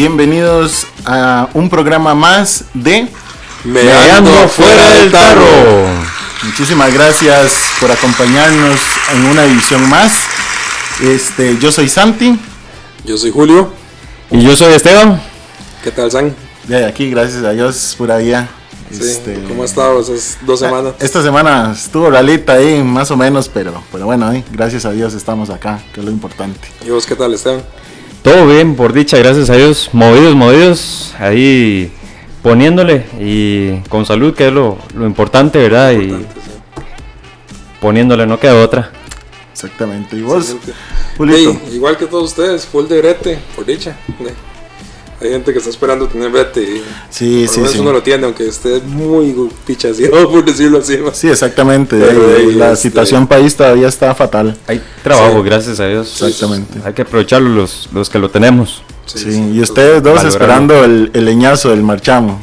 Bienvenidos a un programa más de Meando fuera del tarro. Muchísimas gracias por acompañarnos en una edición más. Este, yo soy Santi, Yo soy Julio. Y yo soy Esteban. ¿Qué tal, San? de aquí, gracias a Dios, pura vida. Sí, Este, ¿Cómo ha estado esas dos semanas? Esta semana estuvo ralita ahí, más o menos, pero, pero bueno, ahí, gracias a Dios estamos acá, que es lo importante. ¿Y vos qué tal, Esteban? Todo bien, por dicha, gracias a Dios. Movidos, movidos. Ahí poniéndole y con salud, que es lo, lo importante, ¿verdad? Importante, sí. Y poniéndole, no queda otra. Exactamente. ¿Y vos, Excelente. Julito? Ey, igual que todos ustedes, full de brete, por dicha. Hay gente que está esperando tener brete y Sí, por sí, lo menos sí. uno lo tiene, aunque esté muy pichaseado, por decirlo así. ¿no? Sí, exactamente. Pero, eh, la este- situación país todavía está fatal. Hay trabajo, Sí. gracias a Dios. Exactamente. Hay que aprovecharlo los, los que lo tenemos. Sí, sí, y ustedes dos valorarlo. esperando el, el leñazo del marchamo.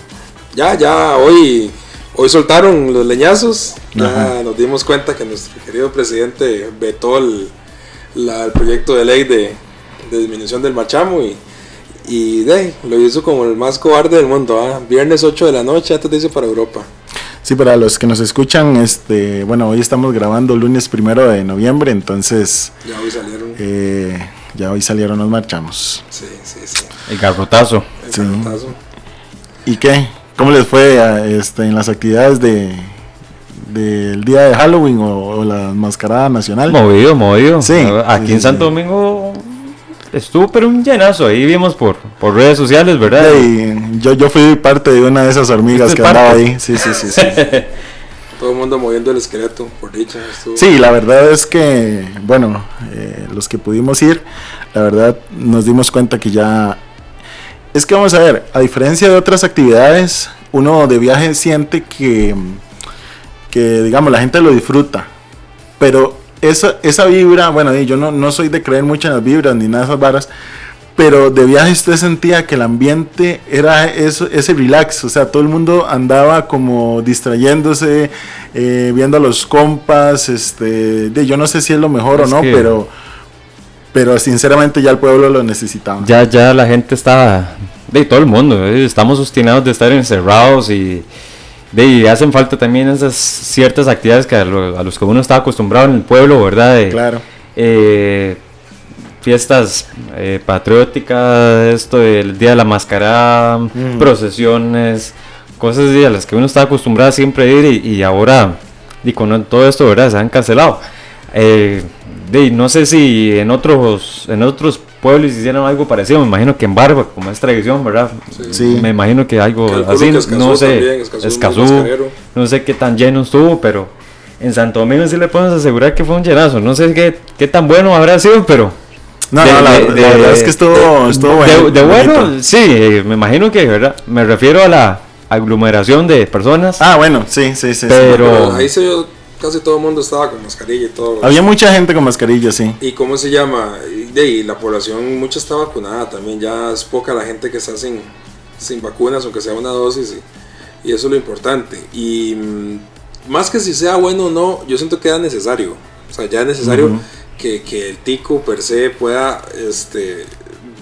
Ya, ya, hoy, hoy soltaron los leñazos. Ya Ajá. nos dimos cuenta que nuestro querido presidente vetó el, la- el proyecto de ley de, de disminución del marchamo y, y de, lo hizo como el más cobarde del mundo. ¿ah? Viernes 8 de la noche, antes de irse para Europa. Sí, para los que nos escuchan, este, bueno, hoy estamos grabando lunes primero de noviembre, entonces Ya hoy salieron. eh, ya hoy salieron los marchamos. Sí, sí, sí. El garrotazo. El Sí. ¿Y qué? ¿Cómo les fue a, este, en las actividades de del día de Halloween o, o la mascarada nacional? Movido, movido. Sí, Aquí sí, en sí, Santo sí. Domingo estuvo pero un llenazo. Ahí vimos por, por redes sociales, ¿verdad? Y yo, yo fui parte de una de esas hormigas ¿Fuiste que andaba parte? ahí. Sí, sí, sí, sí. Todo el mundo moviendo el esqueleto, por dicha. estuvo- Sí, la verdad es que, bueno, eh, los que pudimos ir, la verdad nos dimos cuenta que ya... Es que vamos a ver, a diferencia de otras actividades, uno de viaje siente que, que digamos, la gente lo disfruta. Pero esa, esa vibra, bueno, yo no, no soy de creer mucho en las vibras ni nada de esas varas, pero de viaje usted sentía que el ambiente era eso, ese relax, o sea, todo el mundo andaba como distrayéndose, eh, viendo a los compas, este, de, yo no sé si es lo mejor Es o no, que- pero, pero sinceramente ya el pueblo lo necesitaba. Ya, ya la gente está, de todo el mundo, eh, estamos obstinados de estar encerrados y de y hacen falta también esas ciertas actividades que a, lo- a los que uno está acostumbrado en el pueblo, ¿verdad? De, Claro, eh, fiestas eh, patrióticas, esto del día de la mascarada, Mm. procesiones, cosas así a las que uno está acostumbrado siempre a ir y, y ahora y con todo esto, ¿verdad? Se han cancelado. Eh, de, no sé si en otros en otros pueblos hicieron algo parecido, me imagino que en Barba, como es tradición, ¿verdad? Sí. Me imagino que algo Calculo así, que no sé, también, Escazú no sé qué tan lleno estuvo, pero en Santo Domingo sí le podemos asegurar que fue un llenazo. No sé qué, qué tan bueno habrá sido, pero. no, de- no, la, de- la de- verdad es que estuvo, estuvo de, bueno. de bueno, sí, eh, me imagino que, ¿verdad? Me refiero a la aglomeración de personas. Ah, bueno, sí, sí, sí. sí. Pero- Pero ahí se vio, casi todo el mundo estaba con mascarilla y todo. Había mucha gente con mascarilla, sí. ¿Y cómo se llama? Y de ahí, la población mucha está vacunada también, ya es poca la gente que está sin, sin vacunas, aunque sea una dosis, y, y eso es lo importante. Y mm, más que si sea bueno o no, yo siento que era necesario. O sea, ya es necesario que, que el tico per se pueda este,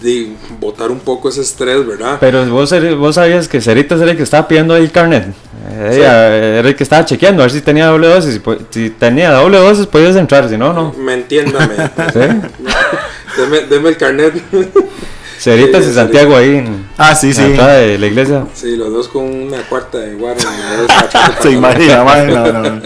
de, botar un poco ese estrés, ¿verdad? Pero vos, vos sabías que Ceritas era el que estaba pidiendo ahí el carnet. Sí. Era el que estaba chequeando a ver si tenía doble dosis. Si, po- si tenía doble dosis, podías entrar, si no, no. Me entiéndame. ¿Sí? deme, deme el carnet. Ceritas Sí, y Santiago ahí en, Ah, sí, en sí. de la iglesia. sí, los dos con una cuarta de guaro. Se imagina, no, no, no.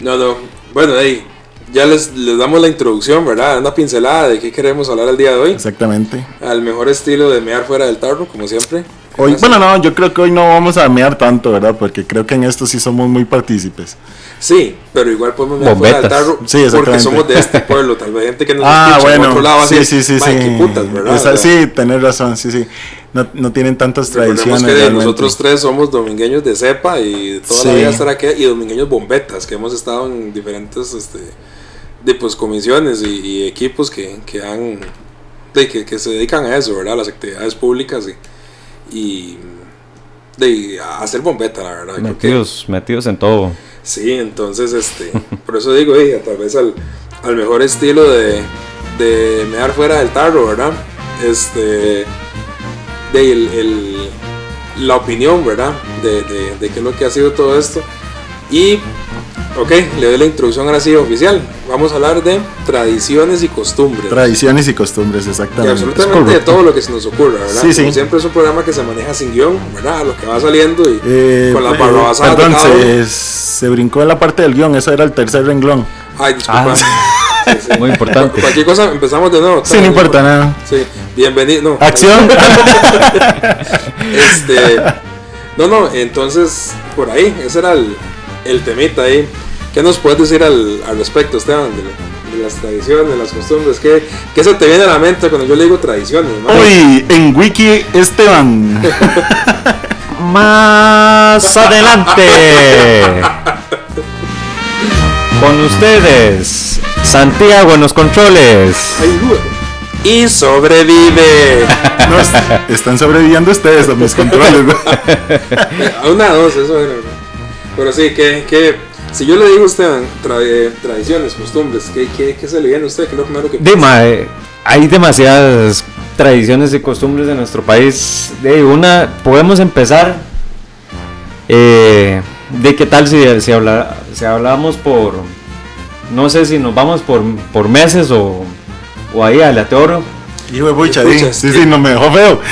No, no. Bueno, ahí ya les, les damos la introducción, ¿verdad? Una pincelada de qué queremos hablar el día de hoy. Exactamente. Al mejor estilo de mear fuera del tarro, como siempre. Hoy, bueno, no, yo creo que hoy no vamos a mear tanto, ¿verdad? Porque creo que en esto sí somos muy partícipes. Sí, pero igual podemos mear fuera del Bombetas. tarro Sí, porque exactamente. somos de este pueblo. Tal vez gente que nos Ah, escucha en bueno, otro lado sí, sí, sí, "Mae, sí. sí, tenés razón, sí, sí. No, no tienen tantas tradiciones. que realmente. nosotros tres somos domingueños de cepa y de toda la vida estar aquí y domingueños bombetas que hemos estado en diferentes este, de, pues, comisiones y, y equipos que, que han de, que, que se dedican a eso, ¿verdad? A las actividades públicas y, y de a hacer bombeta, la verdad. Que- Metidos, metidos en todo. Sí, entonces, este, por eso digo, eh, tal vez al, al mejor estilo de, de mear fuera del tarro, ¿verdad? Este, de el, el- la opinión, ¿verdad? De, de, de qué es lo que ha sido todo esto. Y, ok, le doy la introducción ahora sí oficial. Vamos a hablar de tradiciones y costumbres. Tradiciones y costumbres, y exactamente. absolutamente de todo lo que se nos ocurra, ¿verdad? Sí, sí. Como siempre es un programa que se maneja sin guion, ¿verdad? Lo que va saliendo y Eh, con las eh, barrabasadas de Perdón, se, se brincó en la parte del guion, eso era el tercer renglón. Ay, disculpa. Ah, Sí, sí. Muy importante. Cualquier cosa, empezamos de nuevo. Sí, no importa nada. Sí, bienvenido. No, Acción. Este, no, no, entonces, por ahí, ese era el, el temita ahí. ¿Qué nos puedes decir al, al respecto, Esteban, de, de las tradiciones, de las costumbres? ¿Qué, ¿Qué se te viene a la mente cuando yo le digo tradiciones? Hoy en Wiki Esteban. Más adelante. Con ustedes, Santiago en los controles. Y sobrevive. No, están sobreviviendo ustedes a mis controles. a una, dos, eso era. Pero sí, que, que si yo le digo a Esteban tra- eh, tradiciones, costumbres, ¿qué, qué, qué se le viene a usted? ¿Qué es lo primero que Dima, eh, hay demasiadas tradiciones y costumbres de nuestro país. De una, podemos empezar eh, de qué tal si, si, habla- si hablamos por, no sé si nos vamos por, por meses o, o ahí aleatorio. Hijo de pucha, sí, sí, sí, no me dejó feo.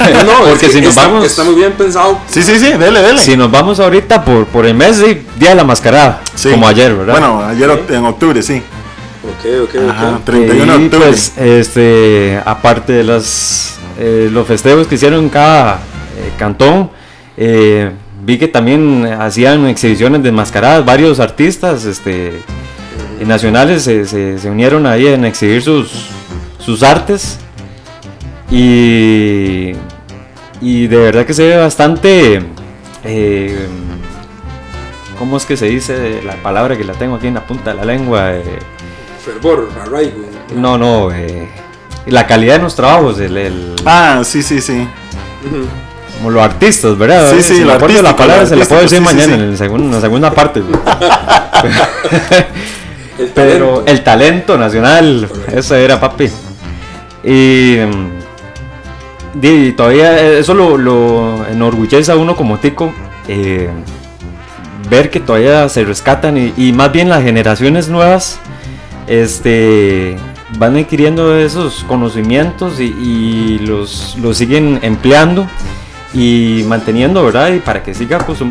No, no, es Porque que si nos está, vamos- está muy bien pensado. Sí, sí, sí, dele, dele. Si nos vamos ahorita por, por el mes, sí, Día de la Mascarada, Sí. como ayer, ¿verdad? Bueno, ayer en octubre, sí. Ok, ok, Ajá, ok. 31 de Y, octubre. pues, este, aparte de las, eh, los festejos que hicieron en cada eh, cantón, eh, vi que también hacían exhibiciones de mascaradas, varios artistas este, nacionales se, se- se unieron ahí en exhibir sus, sus artes y, y de verdad que se ve bastante... eh, ¿Cómo es que se dice la palabra que la tengo aquí en la punta de la lengua? Eh, Fervor, arraigo. no, no, eh, la calidad de los trabajos, el, el- Ah, sí, sí, sí. Como los artistas, ¿verdad? Sí, sí, Si la palabra lo se la puedo decir sí, mañana sí, En, el segundo- en la segunda parte. El Pero talento. el talento nacional, eso era papi. Y, mm, todavía eso lo, enorgullece a uno como tico. eh, ver que todavía se rescatan y, más bien las generaciones nuevas este, van adquiriendo esos conocimientos y, los, los siguen empleando y manteniendo, ¿verdad? Y para que siga pues, eh,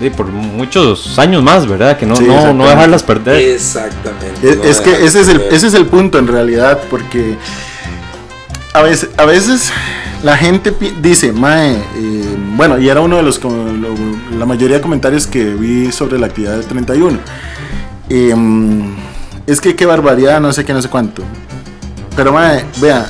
di, por muchos años más, ¿verdad? Que no, Sí, no, no dejarlas perder. Exactamente. Es, no es que ese es, el, de- ese es el punto en realidad, porque a veces, a veces la gente dice, Mae, eh, bueno, y era uno de los, com- lo- la mayoría de comentarios que vi sobre la actividad del 31. eh, es que qué barbaridad, no sé qué, no sé cuánto. Pero Mae, vea,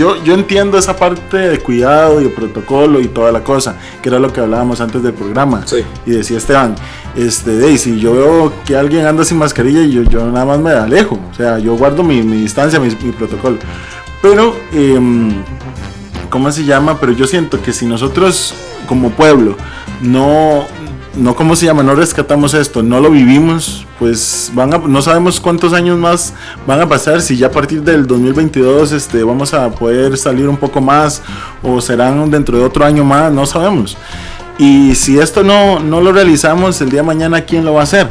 yo, yo entiendo esa parte de cuidado y de protocolo y toda la cosa, que era lo que hablábamos antes del programa. Sí. Y decía Esteban, este, de, si yo veo que alguien anda sin mascarilla, yo, yo nada más me alejo. O sea, yo guardo mi, mi distancia, mi, mi protocolo. Pero, em, ¿cómo se llama? Pero yo siento que si nosotros como pueblo no, no ¿cómo se llama? No rescatamos esto, no lo vivimos, pues van a, no sabemos cuántos años más van a pasar, si ya a partir del 2022 este, vamos a poder salir un poco más o serán dentro de otro año más, no sabemos. Y si esto no, no lo realizamos el día de mañana, ¿quién lo va a hacer?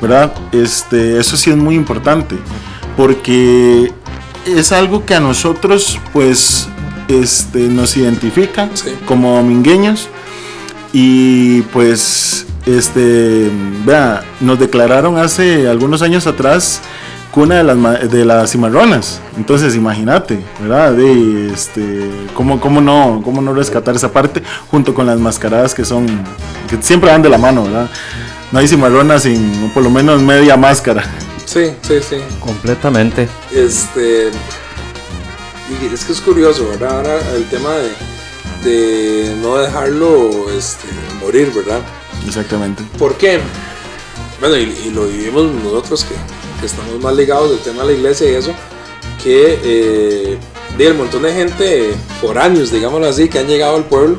¿Verdad? Este, eso sí es muy importante, porque es algo que a nosotros pues este, nos identifica Sí. como domingueños y pues este vea nos declararon hace algunos años atrás cuna de las, ma- de las cimarronas. Entonces, imagínate, ¿verdad? De, este, ¿cómo, cómo, no, ¿Cómo no rescatar esa parte junto con las mascaradas que son, que siempre van de la mano, ¿verdad? No hay cimarronas sin por lo menos media máscara. Sí, sí, sí. Completamente. Este. Y es que es curioso, ¿verdad? Ahora el tema de, de no dejarlo este, morir, ¿verdad? Exactamente. ¿Por qué? Bueno, y, y lo vivimos nosotros que, que estamos más ligados del tema de la iglesia y eso, que eh, el montón de gente foráneos, digámoslo así, que han llegado al pueblo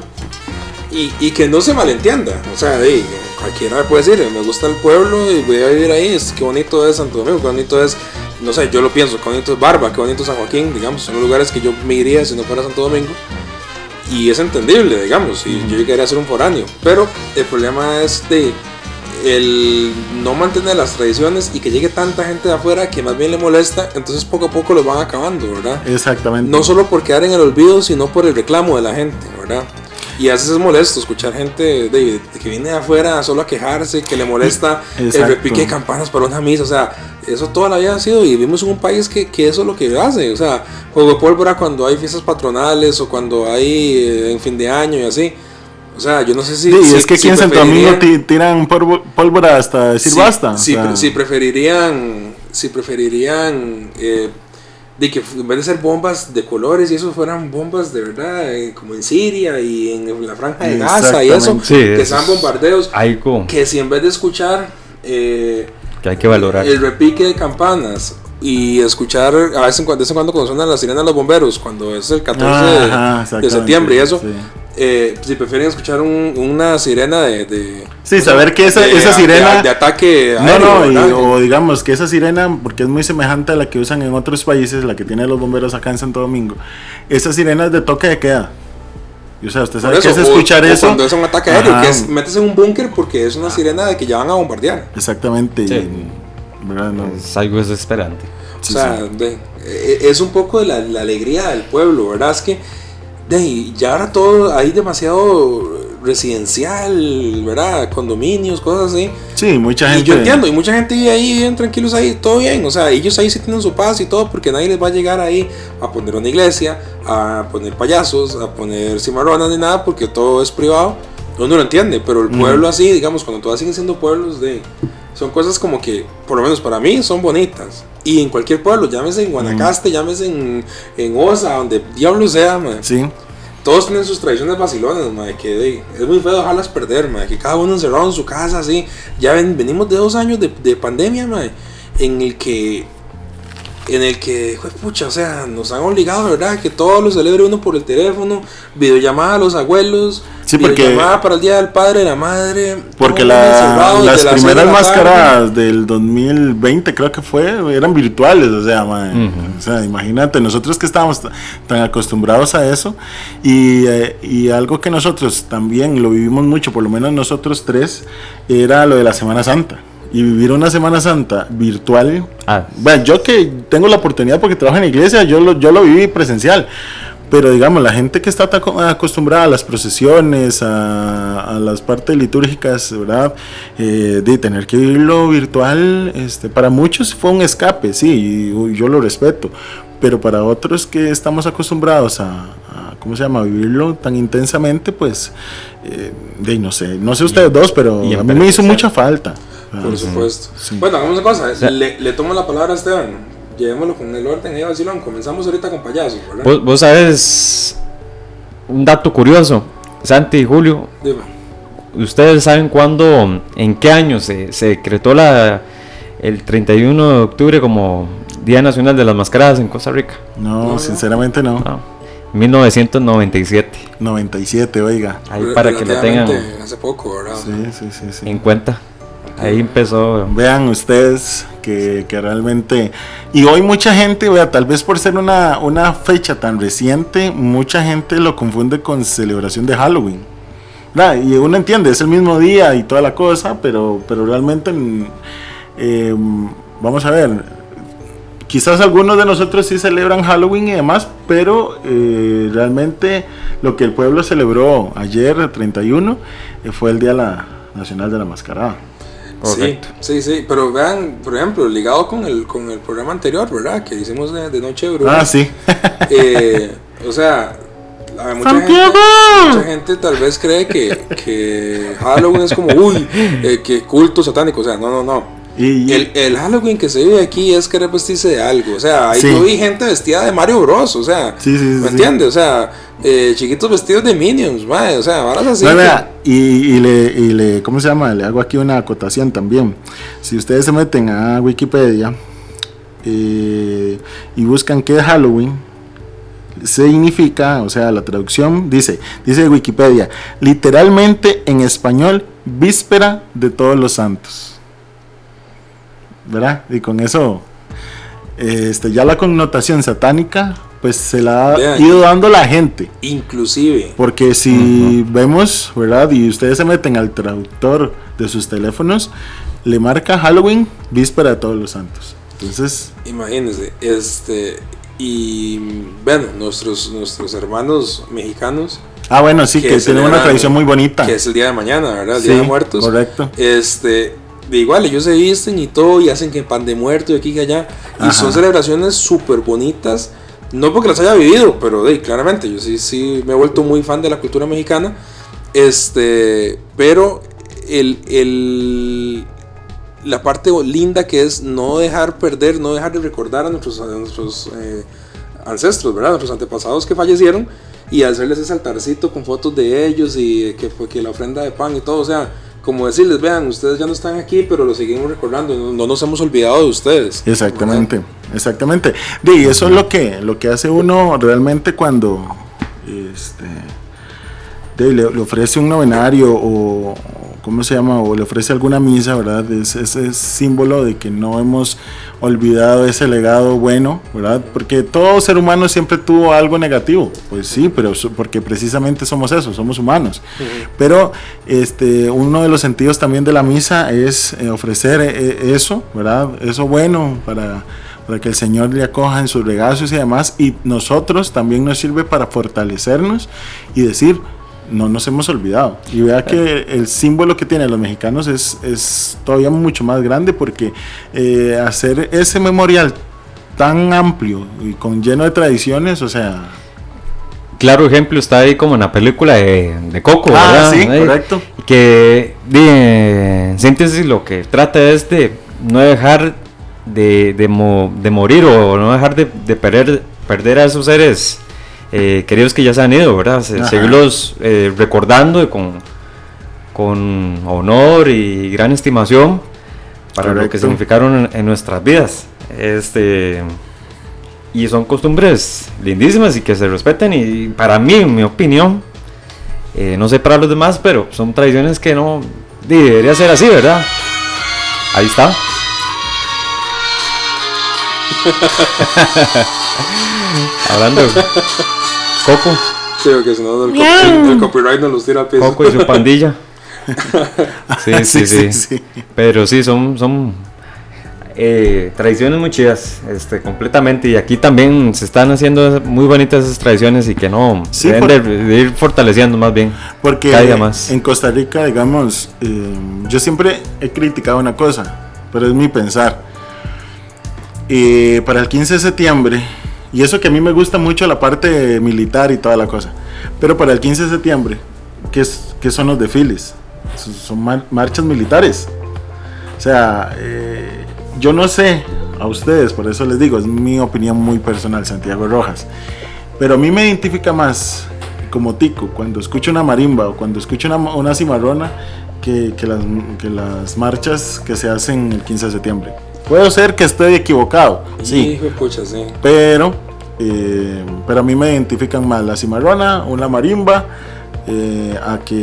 y, y que no se malentienda. O sea, cualquiera puede decir, me gusta el pueblo y voy a vivir ahí, es, qué bonito es Santo Domingo, qué bonito es, no sé, yo lo pienso, qué bonito es Barba, qué bonito es San Joaquín, digamos, son los lugares que yo me iría si no fuera Santo Domingo. Y es entendible, digamos, y yo llegaría a ser un foráneo. Pero el problema es de el no mantener las tradiciones y que llegue tanta gente de afuera que más bien le molesta, entonces poco a poco los van acabando, ¿verdad? Exactamente. No solo por quedar en el olvido, sino por el reclamo de la gente, ¿verdad? Y a veces es molesto escuchar gente de, de que viene de afuera solo a quejarse, que le molesta el Exacto. repique de campanas para una misa, o sea, eso toda la vida ha sido y vivimos en un país que, que eso es lo que hace, o sea, juego pólvora cuando hay fiestas patronales o cuando hay eh, en fin de año y así. O sea, yo no sé si... Sí, si- es que aquí si en Santo Domingo tiran pólvora hasta decir basta. o Si, sea, si preferirían, si preferirían eh, de que en vez de ser bombas de colores y eso fueran bombas de verdad, eh, como en Siria y en la franja de Gaza y eso. Sí, que sean bombardeos, Algo que si en vez de escuchar eh, que hay que valorar. el repique de campanas y escuchar a veces en cuando, cuando suenan las sirenas de los bomberos, cuando es el 14 de- Ajá, de, exactamente, septiembre y eso, sí. Eh, si prefieren escuchar un- una sirena de... de Sí, saber que esa- de- esa de- sirena- de ataque No, aéreo, no, y- ¿verdad? o digamos que esa sirena, porque es muy semejante a la que usan en otros países, la que tienen los bomberos acá en Santo Domingo, esa sirena es de toque de queda. Y, o sea, usted sabe que es o- escuchar o eso. Cuando es un ataque aéreo, Ajá, que es metes en un búnker porque es una sirena de que ya van a bombardear. Exactamente. Sí. y- ¿verdad? No, Es algo desesperante. Sí, o sea, de- eh, es un poco de la, la alegría del pueblo, ¿verdad? Es que de, ya ahora todo hay demasiado residencial, ¿verdad? Condominios, cosas así. sí, mucha Y gente. yo entiendo, y mucha gente vive ahí, viven tranquilos ahí, todo bien. O sea, ellos ahí sí tienen su paz y todo, porque nadie les va a llegar ahí a poner una iglesia, a poner payasos, a poner cimarronas ni nada, porque todo es privado. Uno lo entiende, pero el pueblo así, digamos, cuando todas siguen siendo pueblos de... Son cosas como que, por lo menos para mí, son bonitas. Y en cualquier pueblo, llámese en Guanacaste, llámese en, en Osa, donde diablo sea, man. Sí, Todos tienen sus tradiciones vacilonas, madre, que de- es muy feo dejarlas perder, madre, que cada uno encerrado en su casa, así. Ya ven, venimos de dos años de, de pandemia, madre, en el que, en el que, jue pucha, o sea, nos han obligado, ¿verdad? Que todo lo celebre uno por el teléfono, videollamada a los abuelos, Sí, porque- videollamada para el Día del Padre y la Madre. porque la- las de primeras máscaras del 2020, creo que fue, eran virtuales. O sea, o sea, imagínate, nosotros que estábamos tan acostumbrados a eso. Y, eh, y algo que nosotros también lo vivimos mucho, por lo menos nosotros tres, era lo de la Semana Santa. Y vivir una Semana Santa virtual Ah, Bueno, yo que tengo la oportunidad porque trabajo en iglesia, yo lo, yo lo viví presencial. Pero digamos, la gente que está acostumbrada a las procesiones, a, a las partes litúrgicas, ¿verdad? Eh, de tener que vivirlo virtual, este, para muchos fue un escape, sí, y yo lo respeto. Pero para otros que estamos acostumbrados a, ¿cómo se llama?, a vivirlo tan intensamente, pues, eh, de, no sé, no sé ustedes dos, pero a mí me hizo mucha falta. Por supuesto. Sí. Bueno, hagamos una cosa, le, le tomo la palabra a Esteban. Llevémoslo con el orden ahí, vacilón. Comenzamos ahorita con payasos, ¿verdad? vos, vos sabes un dato curioso, Santi y Julio, Dime. ¿ustedes saben cuándo, en qué año se, se decretó la, el 31 de octubre como Día Nacional de las Mascaradas en Costa Rica? No, No, sinceramente no. No, 1997. 97, oiga. Ahí para que lo tengan Hace poco, ¿verdad? Sí, sí, sí, sí. en cuenta. Ahí empezó. Vean ustedes que, que realmente... Y hoy mucha gente, vea, tal vez por ser una, una fecha tan reciente, mucha gente lo confunde con celebración de Halloween. ¿Verdad? Y uno entiende, es el mismo día y toda la cosa, pero, pero realmente, mm, eh, vamos a ver, quizás algunos de nosotros sí celebran Halloween y demás, pero eh, realmente lo que el pueblo celebró ayer, el 31, eh, fue el Día la- Nacional de la Mascarada. Correcto. Sí, sí, sí, pero vean, por ejemplo, ligado con el, con el programa anterior, ¿verdad? Que hicimos de, de Noche de Brujas. Ah, sí. Eh, o sea, mucha gente, mucha gente tal vez cree que, que Halloween es como, uy, eh, que culto satánico. O sea, no, no, no. Y, El, el Halloween que se vive aquí es querer vestirse de algo. O sea, ahí Sí. yo vi gente vestida de Mario Bros. O sea, Sí, ¿me entiendes? O sea, eh, chiquitos vestidos de Minions, O sea, varas así. No, que- vea, y, y le, y le, ¿cómo se llama? Le hago aquí una acotación también. Si ustedes se meten a Wikipedia eh, y buscan qué es Halloween, significa, o sea, la traducción dice, dice Wikipedia, literalmente en español, víspera de todos los santos. ¿Verdad? Y con eso, eh, este, ya la connotación satánica, pues se la ha Vean. ido dando la gente. Inclusive, Porque si vemos, ¿verdad? Y ustedes se meten al traductor de sus teléfonos, le marca Halloween, víspera de todos los santos. Entonces, imagínense, este, y bueno, nuestros, nuestros hermanos mexicanos, ah, bueno, sí, Que que, tienen una tradición muy bonita. que es el día de mañana, ¿verdad? El Sí, día de muertos. correcto. Este, de igual, ellos se visten y todo, y hacen que pan de muerto y aquí y allá. Y son celebraciones súper bonitas. No porque las haya vivido, pero de, claramente, yo sí, sí me he vuelto muy fan de la cultura mexicana. Este, pero el, el- la parte linda que es no dejar perder, no dejar de recordar a nuestros, a nuestros eh, ancestros, ¿verdad? Nuestros antepasados que fallecieron y hacerles ese altarcito con fotos de ellos y que, que la ofrenda de pan y todo. O sea, como decirles, vean, ustedes ya no están aquí, pero lo seguimos recordando, no, no nos hemos olvidado de ustedes. Exactamente, exactamente. De, y eso es lo que, lo que hace uno realmente cuando este, de, le, le ofrece un novenario o, ¿cómo se llama? O le ofrece alguna misa, ¿verdad? Es ese símbolo de que no hemos olvidado ese legado bueno, ¿verdad? Porque todo ser humano siempre tuvo algo negativo, pues sí, pero porque precisamente somos eso, somos humanos. Pero este, uno de los sentidos también de la misa es eh, ofrecer eh, eso, ¿verdad? Eso bueno para, para que el Señor le acoja en sus regazos y demás. Y nosotros también nos sirve para fortalecernos y decir, no nos hemos olvidado. Y vea que el símbolo que tienen los mexicanos es, es todavía mucho más grande porque eh, hacer ese memorial tan amplio y con lleno de tradiciones, o sea... Claro ejemplo está ahí como en la película de, de Coco, Ah, ¿verdad? sí, correcto. Que en síntesis lo que trata es de no dejar de, de, mo- de morir o no dejar de, de perder, perder a esos seres eh, queridos que ya se han ido, ¿verdad? Se- seguirlos eh, recordando con, con honor y gran estimación para lo que significaron en, en nuestras vidas. Este y son costumbres lindísimas y que se respeten y para mí, en mi opinión, eh, no sé para los demás, pero son tradiciones que no debería ser así, ¿verdad? Ahí está. Hablando Coco, Sí, porque si no el, co- el- el copyright nos los tira al piso. Coco y su pandilla. Sí, sí, sí. sí. Pero sí, son, son eh, tradiciones muy chidas, este, completamente. Y aquí también se están haciendo muy bonitas esas tradiciones y que no Sí, deben por- de, de ir fortaleciendo más bien. Porque Cada día más. en Costa Rica, digamos, eh, yo siempre he criticado una cosa, pero es mi pensar. Eh, para el 15 de septiembre, y eso que a mí me gusta mucho la parte militar y toda la cosa, pero para el 15 de septiembre, ¿qué, es- qué son los desfiles? Son- Son mar- marchas militares. O sea, eh, yo no sé a ustedes, por eso les digo, es mi opinión muy personal, Santiago Rojas. Pero a mí me identifica más como tico cuando escucho una marimba o cuando escucho una, una cimarrona que, que las marchas que se hacen el 15 de septiembre. Puedo ser que estoy equivocado, sí, Hijo de pucha, sí. pero, eh, pero a mí me identifican más la cimarrona la marimba eh, a que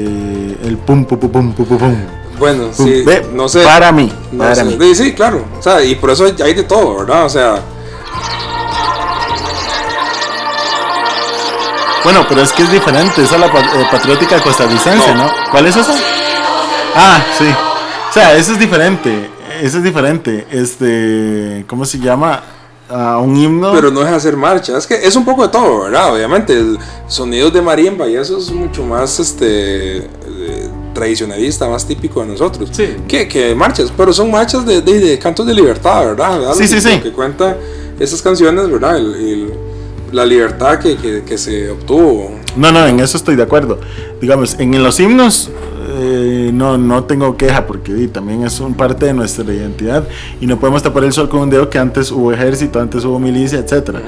el pum pum pum pum pum pum. pum. Bueno, Pum. sí, no sé. Para mí, No para sé. mí. Sí, sí, claro. O sea, y por eso hay, de todo, ¿verdad? O sea, Bueno, pero es que es diferente, esa es la eh, patriótica costarricense, No. ¿no? ¿Cuál es esa? Ah, sí. O sea, eso es diferente, eso es diferente. Este, ¿cómo se llama? A un himno. pero no de hacer marcha. Es que es un poco de todo, ¿verdad? Obviamente, el sonidos de marimba y eso es mucho más, este, eh, tradicionalista más típico de nosotros. Sí. Que, que marchas, pero son marchas de, de, de cantos de libertad, ¿verdad? ¿Verdad? Sí, sí, sí. lo que cuenta esas canciones, ¿verdad? El- el- la libertad que, que, que se obtuvo. No, no, en eso estoy de acuerdo. Digamos, en los himnos eh, no, no tengo queja porque también es un parte de nuestra identidad y no podemos tapar el sol con un dedo que antes hubo ejército, antes hubo milicia, etcétera.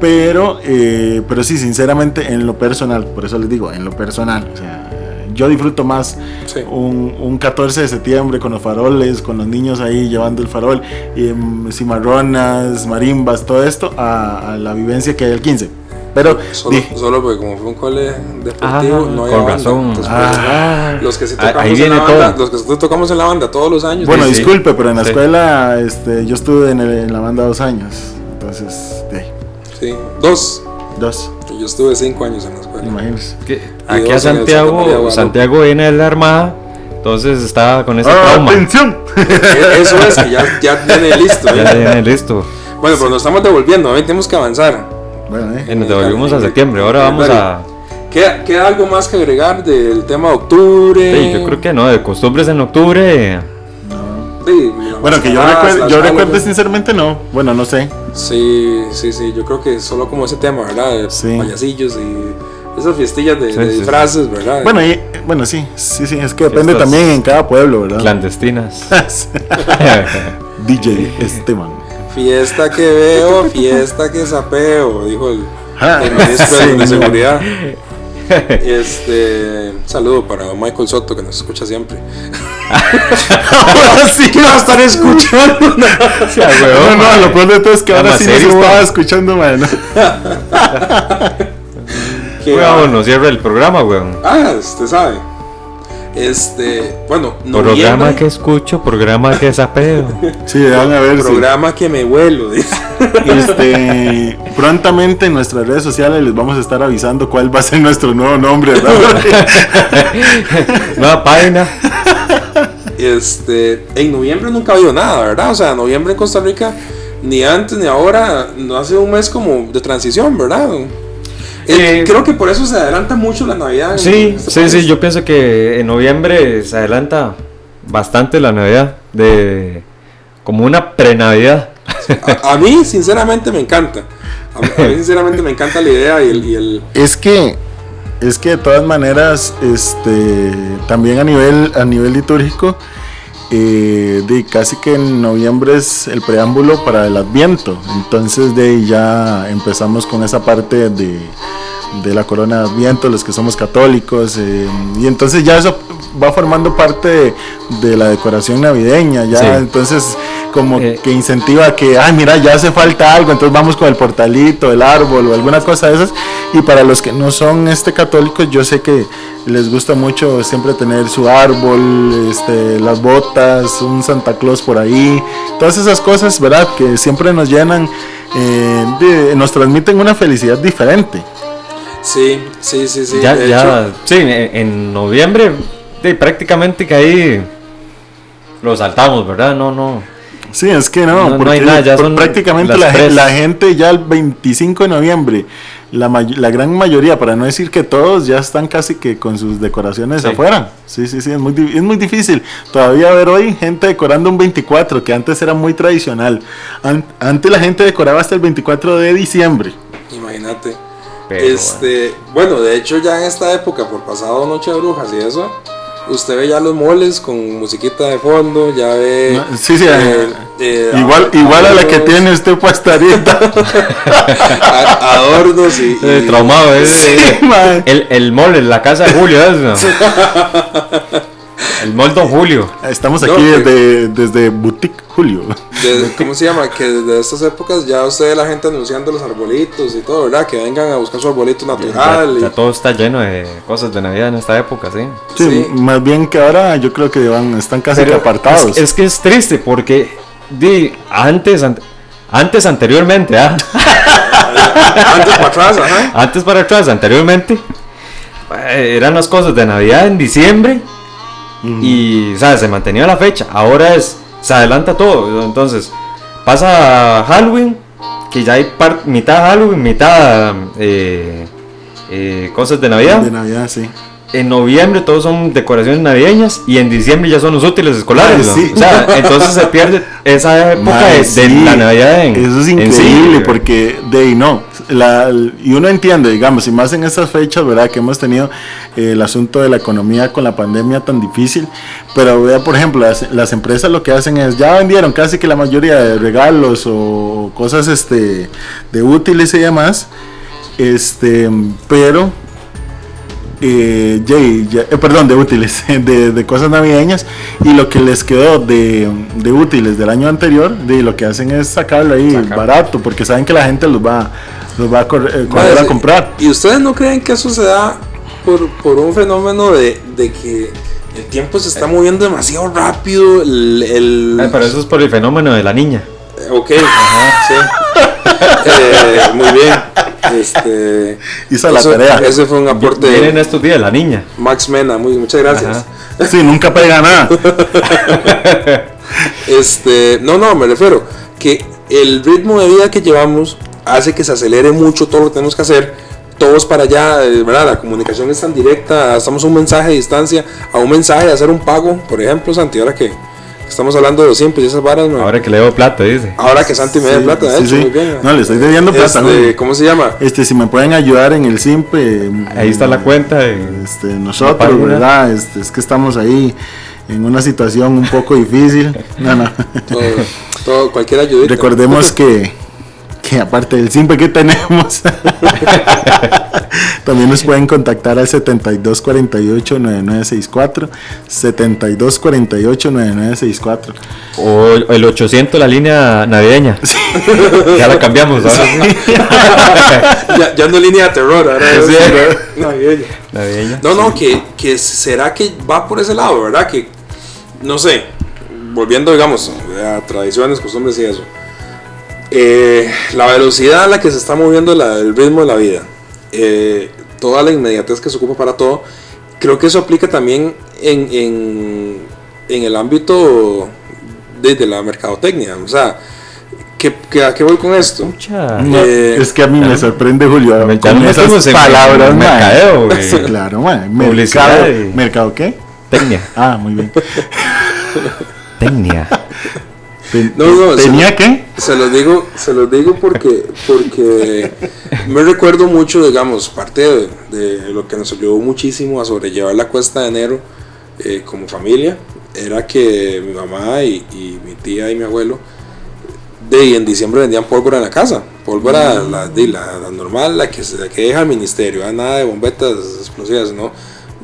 Pero, eh, pero sí, sinceramente, en lo personal, por eso les digo, en lo personal, o sea, yo disfruto más Sí. un, un 14 de septiembre con los faroles, con los niños ahí llevando el farol, y, em, cimarronas, marimbas, todo esto, a, a la vivencia que hay el 15. Pero, Solo, di- solo porque como fue un cole deportivo, Ah, no hay con banda. razón. Entonces, Ah. pues, los que sí tocamos ahí en viene la banda, todo. los que sí tocamos en la banda todos los años. Bueno, Sí, sí. disculpe, pero en la Sí. escuela este, yo estuve en, el- en la banda dos años. Entonces, de ahí, sí, dos. dos, Yo estuve cinco años en la escuela. Y aquí a Santiago. Santiago viene de la Armada, entonces estaba con ese trauma. ¡Atención! E- Eso es que ya, ya tiene listo. ¿eh? Ya viene listo. Bueno, pero nos estamos devolviendo, ¿eh? tenemos que avanzar. Bueno, eh. Nos devolvimos a septiembre. Ahora vamos a. ¿Queda, queda algo más que agregar del tema de octubre? Sí, yo creo que no, de costumbres en octubre. Sí, Bueno, que yo recuerde, yo recuerde sinceramente no. Bueno, no sé. Sí, sí, sí, yo creo que solo como ese tema, ¿verdad? De Sí. payasillos y esas fiestillas de, Sí, de sí, sí. disfraces, ¿verdad? Bueno, y- bueno, sí, sí, sí, es que depende Fiestas también en cada pueblo, ¿verdad? Clandestinas. DJ Esteban. Fiesta que veo, fiesta que sapeo, dijo el, Ah, el ministro de-. Seguridad. Este, un saludo para don Michael Soto que nos escucha siempre. Ahora sí va a estar escuchando. Sí, a huevo, No, no, lo peor de todo es que ahora sí nos estaba escuchando, man. Que- Weón, nos cierra el programa, weón. Ah, usted sabe. Este, bueno, Programa noviembre, que escucho, programa que sapeo. Sí, van a ver. sí. programa que me vuelo, dice. Este, prontamente en nuestras redes sociales les vamos a estar avisando cuál va a ser nuestro nuevo nombre, ¿verdad? Nueva página. Este, en noviembre nunca ha habido nada, ¿verdad? O sea, noviembre en Costa Rica, ni antes ni ahora, no ha sido un mes como de transición, ¿verdad? Eh, Eh, creo que por eso se adelanta mucho la Navidad. en Sí, este sí, país. sí, yo pienso que en noviembre se adelanta bastante la Navidad. De como una pre-Navidad. A, a mí, sinceramente, me encanta. A mí, a mí, sinceramente, me encanta la idea y el. y el- Es que, es que de todas maneras, este, también a nivel, a nivel litúrgico, eh, de casi que en noviembre es el preámbulo para el Adviento. Entonces de ya empezamos con esa parte de, de la corona de Adviento, los que somos católicos, eh, y entonces ya eso va formando parte de, de la decoración navideña, ya Sí. entonces como Eh. que incentiva que, ay mira, ya hace falta algo, entonces vamos con el portalito, el árbol o alguna cosa de esas, y para los que no son este católicos, yo sé que les gusta mucho siempre tener su árbol, este, las botas, un Santa Claus por ahí, todas esas cosas, ¿verdad? Que siempre nos llenan, eh, de- nos transmiten una felicidad diferente. Sí, sí, sí, sí. ya, de ya, hecho, sí, en, en noviembre de, prácticamente que ahí lo saltamos, ¿verdad? No, no. Sí, es que no, No, no porque hay nada, ya por- son prácticamente la, gente ya el 25 de noviembre, la, may- la gran mayoría, para no decir que todos, ya están casi que con sus decoraciones Sí. afuera. Sí, sí, sí, es muy, es muy difícil. Todavía ver hoy gente decorando un 24, que antes era muy tradicional. An- antes la gente decoraba hasta el 24 de diciembre. imagínate. Pero, este, bueno, de hecho, ya en esta época, por pasado Noche de Brujas y eso, usted ve ya los moles con musiquita de fondo, ya ve. No, sí, sí, eh, eh, igual, igual a la que tiene usted puesta ahorita. a- Adornos y. Eh, y- traumado, es Sí, el, el mall en la casa de Julio, ¿es? El mall Don Julio. Estamos aquí desde, desde Boutique Julio. de- ¿Cómo se llama? Que desde estas épocas ya usted ve la gente anunciando los arbolitos y todo, ¿verdad? Que vengan a buscar su arbolito natural. ya y- todo está lleno de cosas de Navidad en esta época, sí. Sí, Sí. más bien que ahora yo creo que van, están casi que apartados. Es, es que es triste porque di, antes, ant- antes anteriormente, ah, Antes para atrás, ajá. antes para atrás, anteriormente, eh, eran las cosas de Navidad en diciembre y ¿sabes? se mantenía la fecha. Ahora es, se adelanta todo. Entonces, pasa Halloween, que ya hay mitad Halloween, mitad eh, eh, cosas de Navidad. De Navidad, sí. En noviembre todos son decoraciones navideñas y en diciembre ya son los útiles escolares. ¿no? sí. O sea, entonces se pierde esa época Mae, de, de sí, la Navidad en Eso es en sí, increíble porque de ahí no. La, y uno entiende, digamos, y más en estas fechas, ¿verdad? Que hemos tenido eh, el asunto de la economía con la pandemia tan difícil. Pero vea, por ejemplo, las, las empresas lo que hacen es, ya vendieron casi que la mayoría de regalos o cosas este, de útiles y demás. Este, pero eh, ya- eh, perdón, de útiles, de, de cosas navideñas, y lo que les quedó de, de útiles del año anterior, de lo que hacen es sacarlo ahí Sacar. barato, porque saben que la gente los va, los va a cor- eh, correr a comprar. ¿Y ustedes no creen que eso se da por, por un fenómeno de, de que el tiempo se está moviendo demasiado rápido? El, el- Ay, pero eso es por el fenómeno de la niña. Ok, sí. Eh, muy bien. Este, Hizo la eso- tarea. Ese fue un aporte Vienen de estos días la niña. Max Mena. Muy, muchas gracias. Ajá. Sí, nunca pega nada. Este, no, no, me refiero que el ritmo de vida que llevamos hace que se acelere mucho todo lo que tenemos que hacer. Todos para allá, eh, ¿verdad? La comunicación es tan directa, estamos a un mensaje de distancia, a un mensaje de hacer un pago, por ejemplo, Santi, ahora que estamos hablando de los siempre y esas varas. Ahora que le debo plata, dice. Ahora que Santi me dé Sí, plata, de sí, hecho, sí. muy bien. No, le estoy debiendo plata. Este, güey. ¿Cómo se llama? Este, si me pueden ayudar en el simple. Ahí está la cuenta. de- Este, nosotros. ¿verdad? Este, es que estamos ahí en una situación un poco difícil. No, no. Todo, todo, cualquier ayudita. Recordemos que, que aparte del simple que tenemos, también nos pueden contactar al 7248-9964, 7248-9964. O el 800, la línea navideña. ya la cambiamos ahora. ya, ya no línea de terror, ahora es Sí. navideña. navideña. No, no, que, que será que va por ese lado, ¿verdad? Que, no sé, volviendo, digamos, a tradiciones, costumbres y eso. Eh, la velocidad a la que se está moviendo la- el ritmo de la vida, eh, toda la inmediatez que se ocupa para todo, creo que eso aplica también en, en, en el ámbito de, de la mercadotecnia. O sea, ¿qué, qué, ¿a qué voy con esto? No, Eh, es que a mí me sorprende Julio con nos esas en palabras, mae. mercadeo, güey. Sí, claro. Publicidad Mercado, ¿Mercado qué? Tecnia. Ah, muy bien. Tecnia. No, no, ¿Tenía qué? Se los digo, se los digo porque, porque me recuerdo mucho, digamos, parte de, de lo que nos ayudó muchísimo a sobrellevar la cuesta de enero eh, como familia, era que mi mamá y, y mi tía y mi abuelo de, en diciembre vendían pólvora en la casa, pólvora la, de, la, la normal, la que, se- la que deja el ministerio, nada de bombetas explosivas, no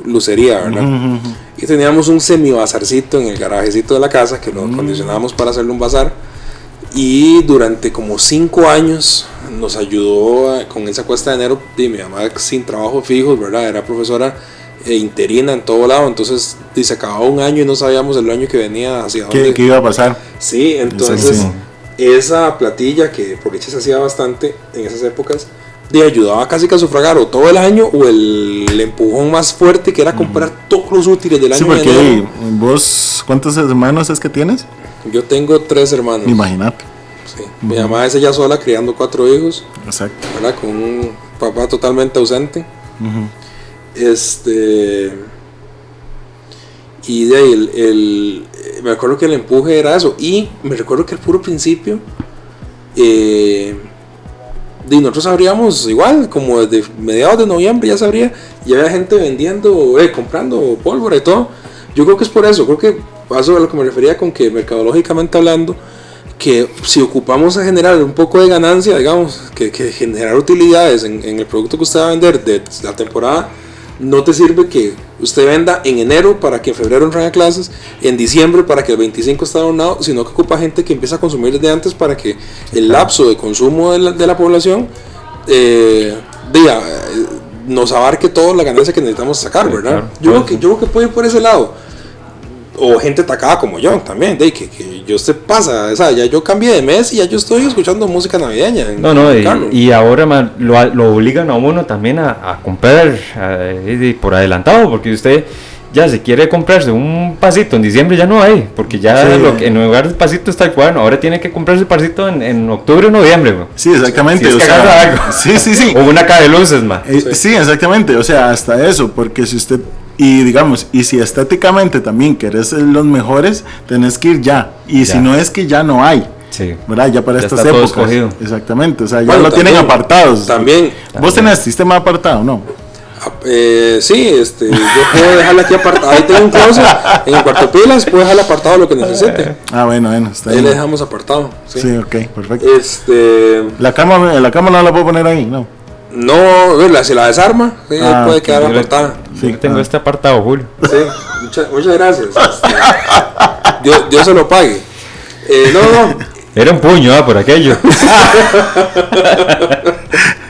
lucería, ¿verdad? Y teníamos un semi bazarcito en el garajecito de la casa que lo acondicionábamos para hacerle un bazar. Y durante como cinco años nos ayudó a- con esa cuesta de enero. Y mi mamá sin trabajo fijo, ¿verdad? Era profesora eh, interina en todo lado. Entonces y se acababa un año y no sabíamos el año que venía hacia ¿Qué, dónde. qué iba a pasar? Sí, entonces esa platilla que por dicha se hacía bastante en esas épocas, de ayudaba casi que a sufragar o todo el año o el, empujón más fuerte que era comprar todos los útiles del año. Sí, de porque enero. vos, ¿cuántos hermanos es que tienes? Yo tengo tres hermanos. Imagínate. Sí. Mi mamá es ella sola criando cuatro hijos, Exacto. ¿verdad? Con un papá totalmente ausente. Este. Y de ahí, el, el- eh, me acuerdo que el empuje era eso. Y me recuerdo que al puro principio, eh, de nosotros sabríamos igual, como desde mediados de noviembre ya sabría, y había gente vendiendo, eh, comprando pólvora y todo. Yo creo que es por eso, creo que paso a lo que me refería con que mercadológicamente hablando, que si ocupamos a generar un poco de ganancia, digamos, que, que generar utilidades en el producto que usted va a vender de la temporada, no te sirve que usted venda en enero para que en febrero entren a clases, en diciembre para que el 25 esté adornado, sino que ocupa gente que empieza a consumir desde antes para que el lapso de consumo de la, de la población eh, diga, eh, nos abarque toda la ganancia que necesitamos sacar, ¿verdad? yo, creo que, yo creo que puede ir por ese lado o gente atacada como yo también, de que, que yo se pasa, o sea, ya yo cambié de mes y ya yo estoy escuchando música navideña. en- No, no, en y, ahora man, lo, lo obligan a uno también a, a comprar y por adelantado, porque usted ya si quiere comprarse un pasito en diciembre ya no hay, porque ya Sí. lo que- en lugar del pasito está el cuaderno, ahora tiene que comprarse el pasito en, en octubre o noviembre, güey. Sí, exactamente. Si es o sea, agarra algo. Sí, sí, sí. O una caja de luces, man. Eh, sí. exactamente. O sea, hasta eso, porque si usted Y digamos, y si estéticamente también querés los mejores, tenés que ir ya. Y si no es que ya no hay. Sí. ¿Verdad? Ya para Ya estas está épocas. Exactamente. O sea, ya Bueno, lo tienen también- apartados. También, ¿Vos tenés sistema apartado? No. ah, eh, sí, este, yo puedo dejarla aquí apartado. Ahí tengo un closet en el cuarto pilas, puedo dejarla apartado lo que necesite. Ah, bueno, bueno. Está Ahí bien. le dejamos apartado. Sí. Sí, ok, perfecto. Este, La cama, la cama no la puedo poner ahí, no. No, si la desarma, sí, Ah, puede quedar apartada. Sí, tengo ah. este apartado, Julio. Sí, muchas, muchas gracias. Este, Dios, Dios se lo pague. Eh, no, no, Era un puño, ah, por aquello.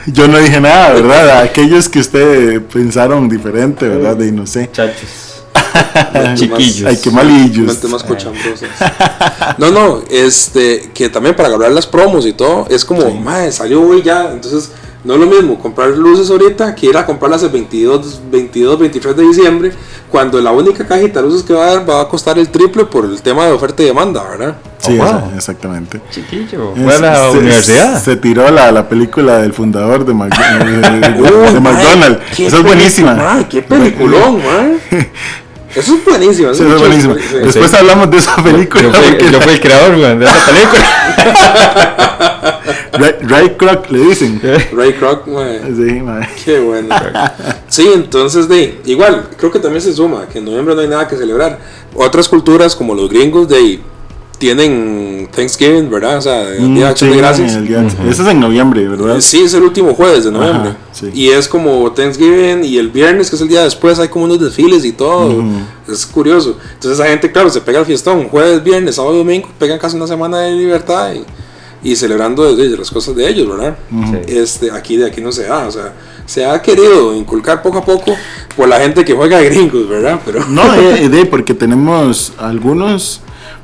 Yo no dije nada, ¿verdad? Aquellos que usted pensaron diferente, ¿verdad? De no sé. Chachos. Chiquillos. Ay, qué malillos. Más cochambrosas. No, no, este, que también para agarrar las promos y todo, es como, madre, salió hoy ya, entonces no es lo mismo comprar luces ahorita que ir a comprarlas el 22, 22, 23 de diciembre, cuando la única cajita de luces que va a dar va a costar el triple por el tema de oferta y demanda, ¿verdad? Sí, Oh, wow. exactamente. Chiquillo. Fue a Es- la se, universidad. Se tiró la, la película del fundador de, Mac- de- de- McDonald's. Esa es buenísima. mae, qué peliculón, man. Eso es buenísimo. Sí, eso es sí. Después hablamos de esa película. Yo fui, porque yo fui el creador weón, de esa película. Ray, Ray Kroc le dicen. Ray Kroc, mae. Sí, mae. Qué bueno. Sí, entonces de igual, creo que también se suma que en noviembre no hay nada que celebrar. Otras culturas como los gringos de tienen Thanksgiving, ¿verdad? O sea, el Día de Mm, Acción sí, de Gracias. el día- Ese es en noviembre, ¿verdad? Eh, Sí, es el último jueves de noviembre. Ajá, sí. Y es como Thanksgiving y el viernes, que es el día después, hay como unos desfiles y todo. Es curioso. Entonces esa gente, claro, se pega el fiestón. Jueves, viernes, sábado domingo, pegan casi una semana de libertad y, y celebrando desde las cosas de ellos, ¿verdad? Sí. Este, aquí de aquí no se da. O sea, se ha querido inculcar poco a poco por la gente que juega a gringos, ¿verdad? Pero No, eh, eh, de, porque tenemos algunos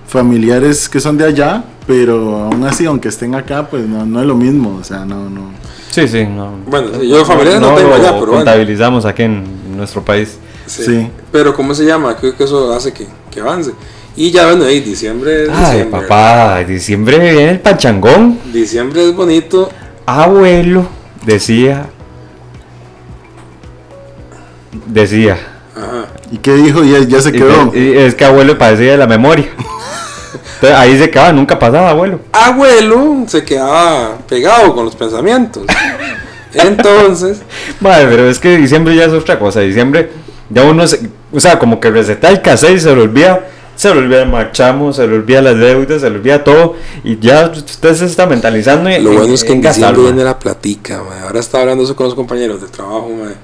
familiares que son de allá, pero aún así, aunque estén acá, pues no, no es lo mismo. O sea, no, no. Sí, sí, no. Bueno, yo familiares no tengo lo allá, pero bueno. contabilizamos aquí en nuestro país. Sí. Sí. Pero ¿cómo se llama? Creo que eso hace que, que avance. Y ya bueno, ahí diciembre es Ay, diciembre. papá, diciembre viene el pachangón. Diciembre es bonito. Abuelo decía. Decía. Ajá. ¿Y qué dijo? Ya, ya se Y- quedó. y es que abuelo padecía de la memoria. Entonces ahí se quedaba, nunca pasaba, abuelo. Abuelo se quedaba pegado con los pensamientos. Entonces, Madre, pero es que diciembre ya es otra cosa. Diciembre ya uno se, o sea, como que receta el cassette y se le olvida, se le olvida el marchamo, se le olvida las deudas, se le olvida todo y ya usted se está mentalizando. y- lo bueno es que en gastar, diciembre viene la platica. mae. Ahora estaba hablando eso con los compañeros de trabajo. mae.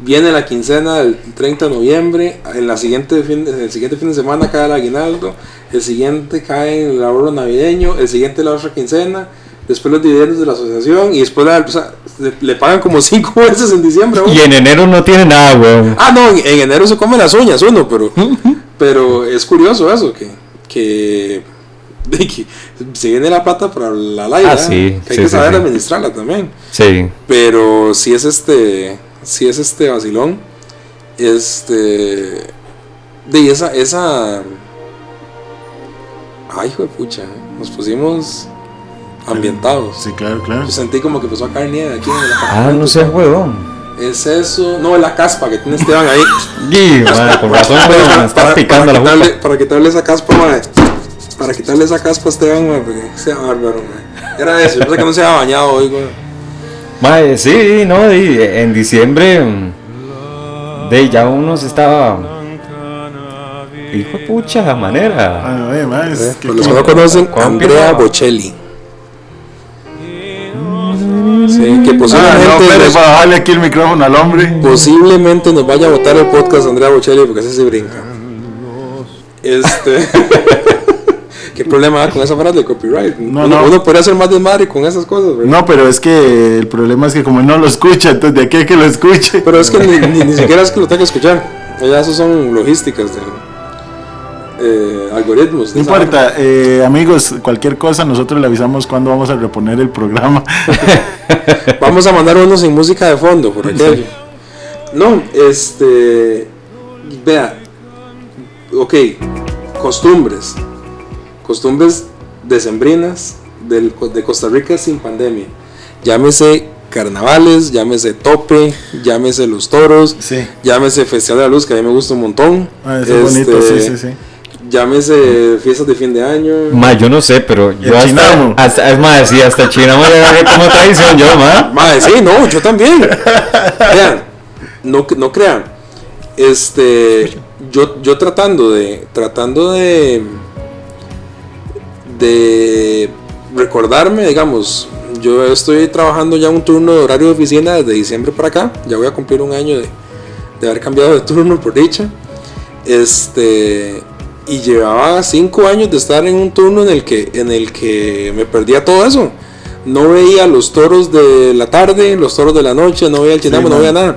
Viene la quincena del 30 de noviembre. En, la siguiente fin, en el siguiente fin de semana cae el aguinaldo. El siguiente cae el ahorro navideño. El siguiente la otra quincena. Después los dividendos de la asociación. Y después la- o sea, le, le pagan como cinco veces en diciembre. ¿no? Y en enero no tiene nada, weón. Ah, no, en, en enero se come las uñas uno, pero, pero es curioso eso, que, que, de que se viene la plata para la laica, Ah, sí, que hay sí, que saber sí. administrarla también. Sí. Pero si es este, si es este vacilón, este, de esa, esa, ay, hijo de pucha, nos pusimos ambientados. Sí, claro, claro. Yo sentí como que empezó a caer nieve aquí en el Ah, no sé, weón. Es eso, no, es la caspa que tiene Esteban ahí. Y, madre, con razón, Pero me está para- picando para la quitarle, jupa. para quitarle esa caspa, mae. Para quitarle esa caspa a Esteban, mae, porque sea bárbaro, mae. Era eso, yo pensé que no se había bañado hoy, güey. Madre, sí, no, y en diciembre, mm, de ya uno se estaba. Hijo de pucha, manera. Ah, mae, es que Para los que no conocen, ¿Cómo Andrea? Bocelli. Sí, que Ah, no, posiblemente, espere, nos, para bajarle aquí el micrófono al hombre. posiblemente nos vaya a votar el podcast Andrea Bocelli porque así se brinca. Este. ¿Qué problema con esa frase de copyright? No, uno, no. uno podría hacer más desmadre con esas cosas, ¿verdad? No, pero es que el problema es que como no lo escucha, entonces de aquí a que lo escuche. Pero es que ni, ni, ni siquiera es que lo tenga que escuchar. Ya eso son logísticas de eh, algoritmos. No importa, eh, amigos, cualquier cosa nosotros le avisamos cuando vamos a reponer el programa. Vamos a mandar uno sin música de fondo por aquello. No, este. Vea. Ok. Costumbres. Costumbres decembrinas del, de Costa Rica sin pandemia. Llámese carnavales, llámese tope, llámese los toros, Sí. llámese Festival de la Luz, que a mí me gusta un montón. Ah, eso es bonito, Este, sí, sí, sí. Llámese fiestas de fin de año. Ma, yo no sé, pero yo hasta, hasta, es más, sí, hasta Chinamo le agarré como tradición yo, ma. Madre, sí, no, yo también. Vean, no, no crean. Este, yo, yo tratando de, tratando de, de recordarme, digamos, yo estoy trabajando ya un turno de horario de oficina desde diciembre para acá. Ya voy a cumplir un año de, de haber cambiado de turno por dicha. Este, y llevaba cinco años de estar en un turno en el que, en el que me perdía todo eso. No veía los toros de la tarde, los toros de la noche, no veía el chinamo, no man. veía nada.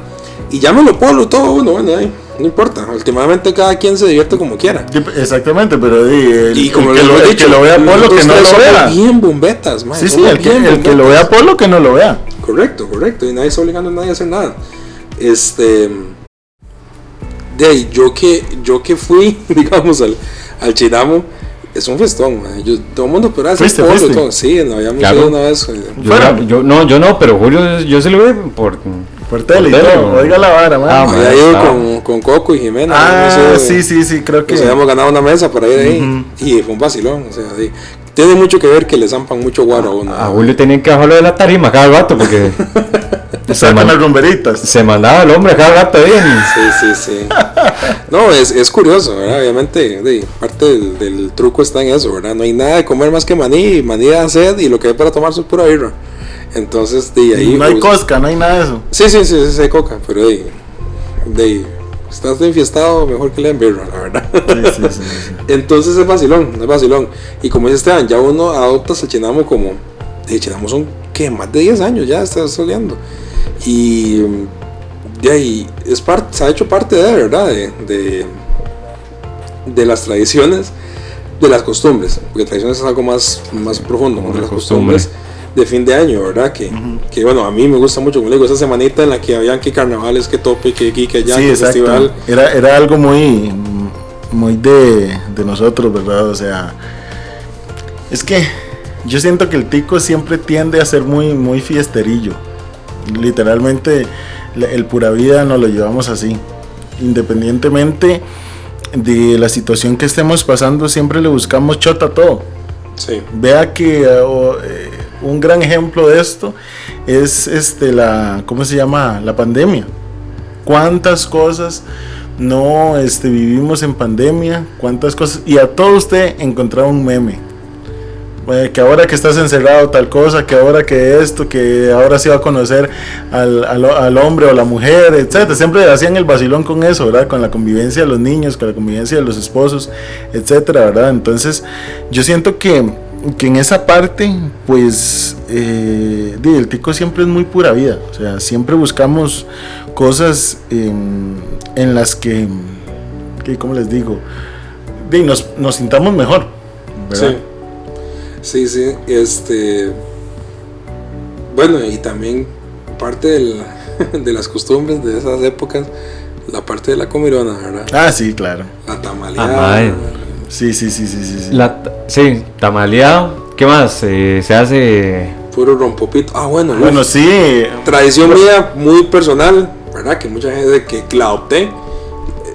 Y ya me lo polo todo uno, bueno, ahí, no importa. Últimamente cada quien se divierte como quiera. Sí, Exactamente, pero el, Y como el que, lo, el dicho, que lo vea Polo, que no lo vea. bien bombetas, man, Sí, sí, el que, el que lo vea Polo, que no lo vea. Correcto, correcto. Y nadie está obligando a nadie a hacer nada. Este. De ahí, yo que, yo que fui, digamos, al, al Chinamo, es un festón, man. Yo, todo el mundo pero hace ¿Fuiste, polo, fuiste? todo. Sí, no habíamos Claro. ido una vez. eh, Yo, yo- no, yo no, pero Julio, yo se lo vi por. Por tele y Por tele, todo. Oiga la vara, man. Ah, man, ido con, con Coco y Jimena. Ah, no sé, sí, sí, sí, creo que. Nos habíamos ganado una mesa para ir ahí. Ujú. Y fue un vacilón. O sea, sí. Tiene mucho que ver que le zampan mucho guaro a uno. A Julio tenían que bajarlo de la tarima cada rato porque se, Sacan man- las rumberitas. se mandaba el hombre cada rato bien. Sí, sí, sí. No, es, es curioso, ¿verdad? Obviamente, de, parte del, del truco está en eso, ¿verdad? No hay nada de comer más que maní, maní da sed y lo que hay para tomar es pura birra. Entonces, de ahí. no hay pues, cosca, no hay nada de eso. Sí, sí, sí, sí, sí hay coca, pero de, de estás de enfiestado, mejor que le den birra, la verdad. Sí, sí, sí, sí. Entonces es vacilón, es vacilón. Y como dice Esteban, ya uno adopta el chinamo como. El chinamo son, que Más de 10 años ya está estudiando. Y de ahí es parte, se ha hecho parte de, ¿verdad? De, de, de las tradiciones, de las costumbres. Porque tradiciones es algo más, más profundo, de las costumbre. costumbres de fin de año, ¿verdad? Que, que bueno, a mí me gusta mucho, como le digo, esa semanita en la que habían que carnavales, que tope, que aquí, que allá, Sí, que exacto. festival. Era, era algo muy, muy de, de nosotros, ¿verdad? O sea, es que yo siento que el tico siempre tiende a ser muy, muy fiesterillo. Literalmente, el pura vida nos lo llevamos así. Independientemente de la situación que estemos pasando, siempre le buscamos chota a todo. Sí. Vea que eh, eh, un gran ejemplo de esto es este la ¿cómo se llama? la pandemia. Cuántas cosas no este, vivimos en pandemia, cuántas cosas y a todo usted encontraba un meme. Eh, que ahora que estás encerrado tal cosa, que ahora que esto, que ahora se va a conocer al, al, hombre o la mujer, etcétera. Siempre hacían el vacilón con eso, ¿verdad? Con la convivencia de los niños, con la convivencia de los esposos, etcétera, ¿verdad? Entonces, yo siento que, que en esa parte, pues, eh, el tico siempre es muy pura vida. O sea, siempre buscamos cosas en, las que, que, ¿cómo les digo? Di, nos, nos sintamos mejor, ¿verdad? Sí. Sí, sí, este. Bueno, y también parte del- de las costumbres de esas épocas, la parte de la comirona, ¿verdad? Ah, sí, claro. La tamaleada. Eh. Sí, sí, sí, sí, sí. sí. La, sí, tamaleado. ¿Qué más? Eh, se hace. Puro rompopito. Ah, bueno, Bueno, sí. tradición mía muy personal, ¿verdad? Que mucha gente que la adopté.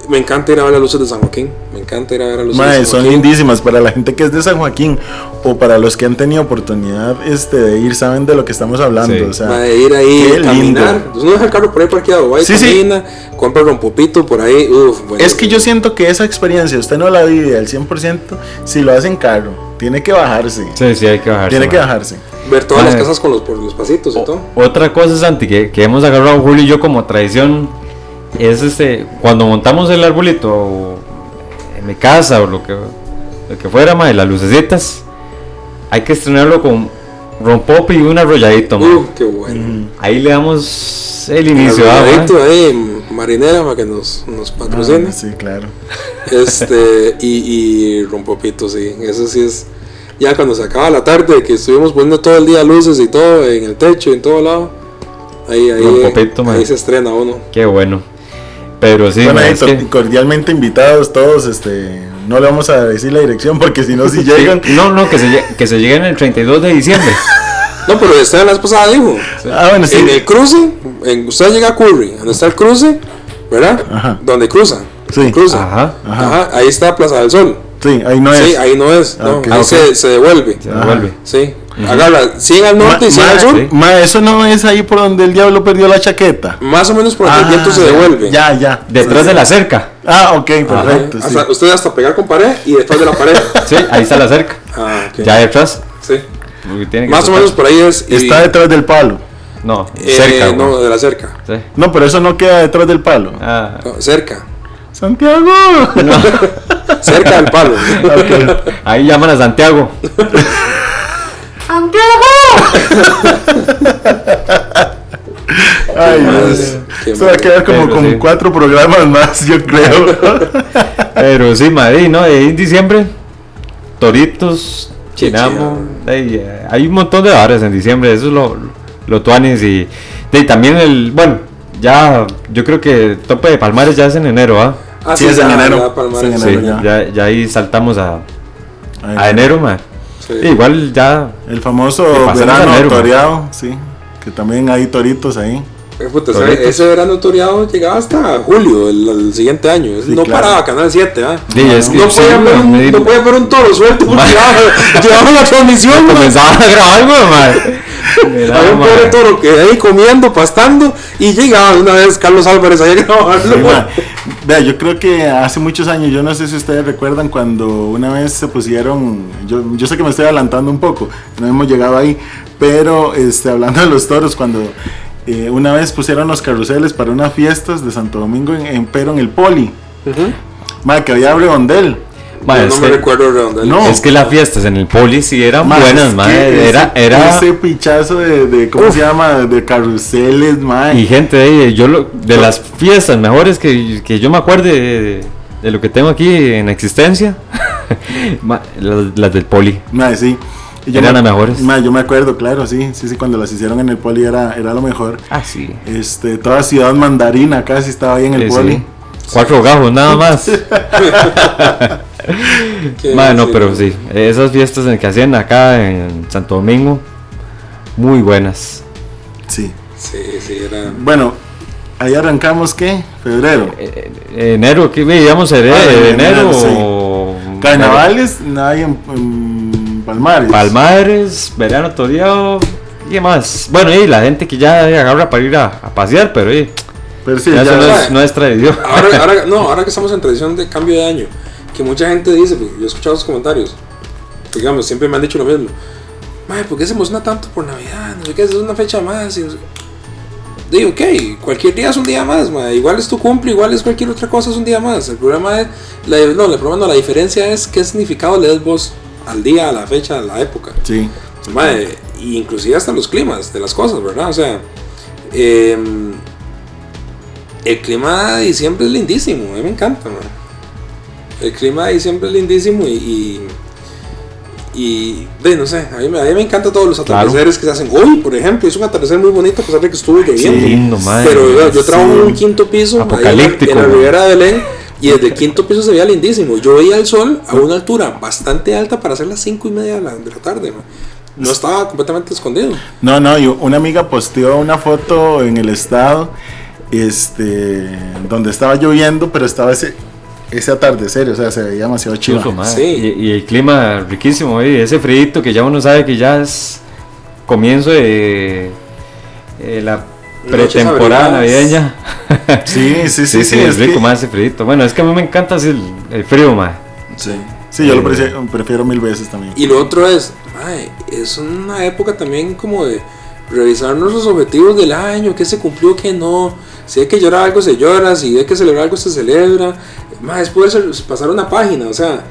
Me encanta ir a ver las luces de San Joaquín. Me encanta ir a ver las luces Mae, de San son Joaquín. lindísimas para la gente que es de San Joaquín o para los que han tenido oportunidad este, de ir, saben de lo que estamos hablando. Sí. O sea, Mae, ir ahí, qué lindo. caminar. Entonces uno deja el carro por ahí parqueado, va y Sí, sí. camina, compra el rompopito por ahí. Uf, bueno, es que yo siento que esa experiencia usted no la vive al 100% si lo hace en carro. Tiene que bajarse. Sí, sí, hay que bajarse. Tiene que bajarse. Ver todas las casas con los, por los pasitos y todo. Otra cosa, Santi, que, que hemos agarrado Julio y yo como tradición es este, cuando montamos el arbolito o en mi casa o lo que, lo que fuera, mae, las lucecitas, hay que estrenarlo con rompope y un arrolladito, qué bueno. Ahí le damos el inicio. Arrolladito ahí, marinera para que nos, nos patrocine. Ah, sí, claro. Este, y, y rompopito, sí. Eso sí es. Ya cuando se acaba la tarde, que estuvimos poniendo todo el día luces y todo en el techo, en todo lado. Ahí, ahí, Rompopito, man. ahí se estrena uno. Qué bueno. Pero sí, bueno, es que- cordialmente invitados todos. Este, no le vamos a decir la dirección porque si no, si llegan. No, no, que se, que se lleguen el 32 de diciembre. No, pero esta la vez pasada dijo. Ah, bueno, sí. En el cruce, en, usted llega a Curry, donde está el cruce, ¿verdad? Ajá. Donde cruza. Sí. Cruza. Ajá. Ajá. Ahí está Plaza del Sol. Sí, ahí no Sí, es. ahí no es. No, Ok. ahí se, se devuelve. Se devuelve. Sí. Agarra 100 al norte y 100 Ma- al sur. sí. Ma, eso no es ahí por donde el diablo perdió la chaqueta. Más o menos por donde el Ah, viento se ya, devuelve. Ya, ya. Detrás Sí, de sí. la cerca. Ah, ok, perfecto. sí. Hasta- usted hasta pegar con pared y detrás de la pared. Sí, ahí está la cerca. Ah, ok. Ya detrás. Sí. Porque tiene que Más o menos por ahí es. y- Está detrás del palo. No, eh, cerca. no, de la cerca. Sí. No, pero eso no queda detrás del palo. Ah, No, cerca. Santiago. Cerca del palo. Ahí llaman a Santiago. Ay, Madre, Dios. Esto va a quedar como con sí. cuatro programas más, yo creo. Pero sí, Madrid, ¿no? En diciembre, Toritos, Chinamo. Hay, eh, hay un montón de bares en diciembre, eso es lo, lo tuanis y, y también el, bueno, ya yo creo que tope de Palmares ya es en enero, ¿ah? Ah, Sí, es en enero. ya, Palmares. Sí, en enero. ya, ya ahí saltamos a, Ay, a enero, ma. Sí. Igual ya, El famoso verano toreado, sí. Que también hay toritos ahí. Eh, puta, ese- verano toreado llegaba hasta julio el, el siguiente año. Sí, no claro. paraba Canal 7, ¿ah? Sí, es que no, sí, podía ver ma, un, me- no podía ver un toro suelto porque llevaba, llevaba la transmisión. comenzaba a grabar, güey, ma. Mira, Había un pobre toro que ahí comiendo, pastando y llegaba una vez Carlos Álvarez ahí a grabarlo. Sí. Vea, yo creo que hace muchos años, yo no sé si ustedes recuerdan cuando una vez se pusieron, yo, yo sé que me estoy adelantando un poco, no hemos llegado ahí, pero este, hablando de los toros, cuando eh, una vez pusieron los carruseles para unas fiestas de Santo Domingo, en, en- pero en el Poli, Ujú. ma, que había redondel. Ma, no me recuerdo de dónde. No. Es que las fiestas en el poli sí eran Ma, buenas, es ma. que Era, ese, era, ese pichazo de, de ¿cómo se llama? De carruseles, ma. Y gente de yo lo- de las fiestas mejores que, que yo me acuerde de, de lo que tengo aquí en existencia, ma, las, las del poli. Ma, sí. Eran me- las mejores. ma, yo me acuerdo, claro, sí, sí, sí, cuando las hicieron en el Poli era, era lo mejor. Ah, sí. Este, toda ciudad mandarina casi estaba ahí en el Sí, Poli. sí. Cuatro gajos nada más. Bueno, sí, pero sí, esas fiestas en que hacían acá en Santo Domingo, muy buenas. Sí. Sí, sí, era. Bueno, ahí arrancamos, ¿qué? Febrero. Eh, eh, enero, ¿qué veíamos? Enero, Ah, en enero, enero, sí. o- Carnavales, nadie en, en Palmares. Palmares, verano toreado, ¿y qué más? Bueno, y la gente que ya agarra para ir a, a pasear, pero eh, Pero sí, ya ya, eso no es, no es tradición. Ahora, ahora, no, ahora que estamos en tradición de cambio de año, que mucha gente dice, porque yo he escuchado los comentarios, digamos, siempre me han dicho lo mismo. Madre, ¿por qué se emociona tanto por Navidad? No sé qué, es una fecha más. Y no sé- Digo, ok, cualquier día es un día más, madre. igual es tu cumple, igual es cualquier otra cosa, es un día más. El problema es, la, no, el problema no, la diferencia es qué significado le das vos al día, a la fecha, a la época. Sí. Y inclusive hasta los climas de las cosas, ¿verdad? O sea, em, el clima de diciembre es lindísimo, a mí me encanta, mae. El clima de diciembre es lindísimo y, y, y, de, no sé, a mí, me- a mí me encantan todos los Claro. atardeceres que se hacen. Hoy, por ejemplo, es un atardecer muy bonito a pesar de que estuvo lloviendo. Qué lindo, madre. Pero yo, yo trabajo en un sí. quinto piso, ahí en la- Apocalíptico, en la, ribera de Belén, y desde el quinto piso se veía lindísimo. Yo veía el sol a una altura bastante alta para hacer las cinco y media de la, de la tarde. mae. No estaba completamente escondido. No, no, y una amiga posteó una foto en el estado, este, donde estaba lloviendo, pero estaba ese, ese atardecer, o sea, se veía demasiado chido. Sí. Y, y el clima riquísimo, eh, ese frío que ya uno sabe que ya es comienzo de eh, la pretemporada navideña. Sí, sí, sí, sí, sí, es es rico que- más ese frío. Bueno, es que a mí me encanta así el, el frío, más. Sí, sí yo lo Eh, prefiero, prefiero mil veces también. Y lo otro es, mae, es una época también como de revisar nuestros objetivos del año, qué se cumplió, qué no. Si hay que llorar algo, se llora. Si hay que celebrar algo, se celebra. Mae, es poder pasar una página. O sea,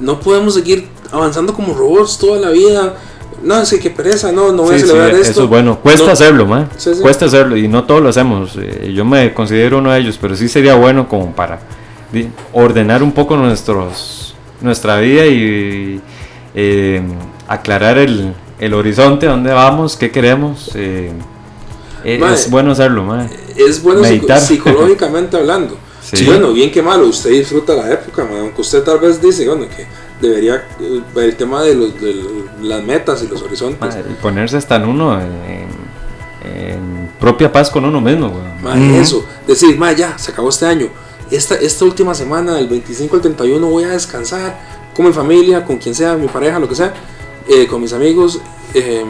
no podemos seguir avanzando como robots toda la vida. No, es que qué pereza, no, no voy Sí, a sí, celebrar esto. eso es bueno. Cuesta No. hacerlo, man. Sí, sí. Cuesta hacerlo y no todos lo hacemos. Eh, yo me considero uno de ellos, pero sí sería bueno como para ordenar un poco nuestros nuestra vida y eh, aclarar el, el horizonte, dónde vamos, qué queremos. eh, Mae. es bueno hacerlo, man. es bueno Meditar. psicológicamente hablando. Sí. Sí. bueno, bien que malo, usted disfruta la época, man, aunque usted tal vez dice, bueno, que debería, eh, el tema de los, del las metas y los horizontes. Mae, y ponerse hasta en uno en, en propia paz con uno mismo, weón. Ma, Eso, decir, ma, ya, se acabó este año. Esta, esta última semana, del 25 al 31, voy a descansar con mi familia, con quien sea, mi pareja, lo que sea, eh, con mis amigos. eh,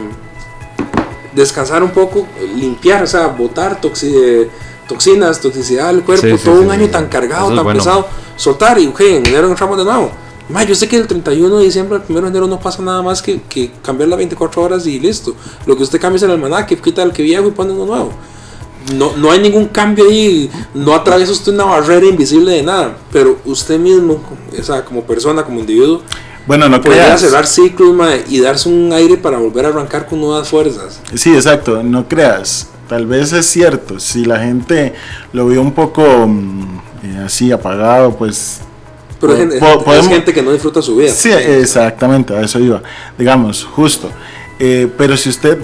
descansar un poco, limpiar, o sea, botar toxi- eh, toxinas, toxicidad del cuerpo, Sí, sí, todo sí, un año tan cargado, Eso tan bueno. pesado, soltar y, ok, en enero entramos de nuevo. Ma, yo sé que el 31 de diciembre al 1 de enero no pasa nada más que, que cambiar las 24 horas y listo. Lo que usted cambia es el almanaque, quita el que viejo y pone uno nuevo. No, no hay ningún cambio ahí, no atraviesa usted una barrera invisible de nada, pero usted mismo, o sea, como persona, como individuo, Bueno, no podría creas. cerrar ciclos ma, y darse un aire para volver a arrancar con nuevas fuerzas. Sí, exacto, no creas. Tal vez es cierto, si la gente lo vio un poco mm, eh, así apagado, pues... Pero hay gente, es gente que no disfruta su vida. Sí, exactamente, a eso iba. Digamos, justo. Eh, pero si usted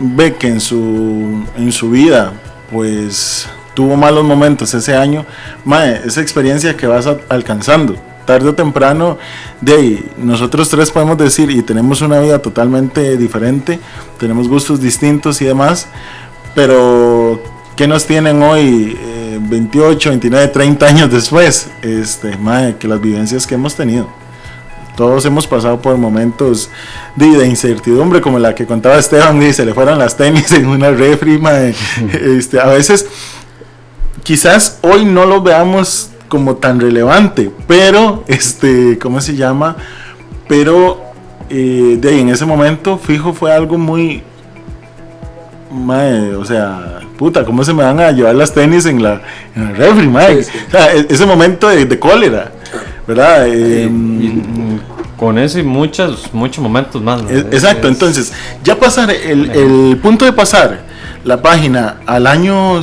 ve que en su, en su vida, pues tuvo malos momentos ese año, mae, esa experiencia que vas alcanzando, tarde o temprano, de ahí, nosotros tres podemos decir, y tenemos una vida totalmente diferente, tenemos gustos distintos y demás, pero ¿qué nos tienen hoy, eh, 28, 29, 30 años después? Este, mae, que las vivencias que hemos tenido. Todos hemos pasado por momentos de, de incertidumbre, como la que contaba Esteban, y se le fueron las tenis en una refri, mae. este, a veces quizás hoy no lo veamos como tan relevante, pero, este, ¿cómo se llama? Pero eh, de ahí en ese momento, fijo, fue algo muy, mae, o sea, puta, ¿cómo se me van a llevar las tenis en la, en la refri, mae? Sí, sí. O sea, e- ese momento de, de cólera, ¿verdad? Y, Eh, mm, con eso y muchos, muchos momentos más. ¿no? es- exacto, Es- entonces, ya pasar, el, el punto de pasar la página al año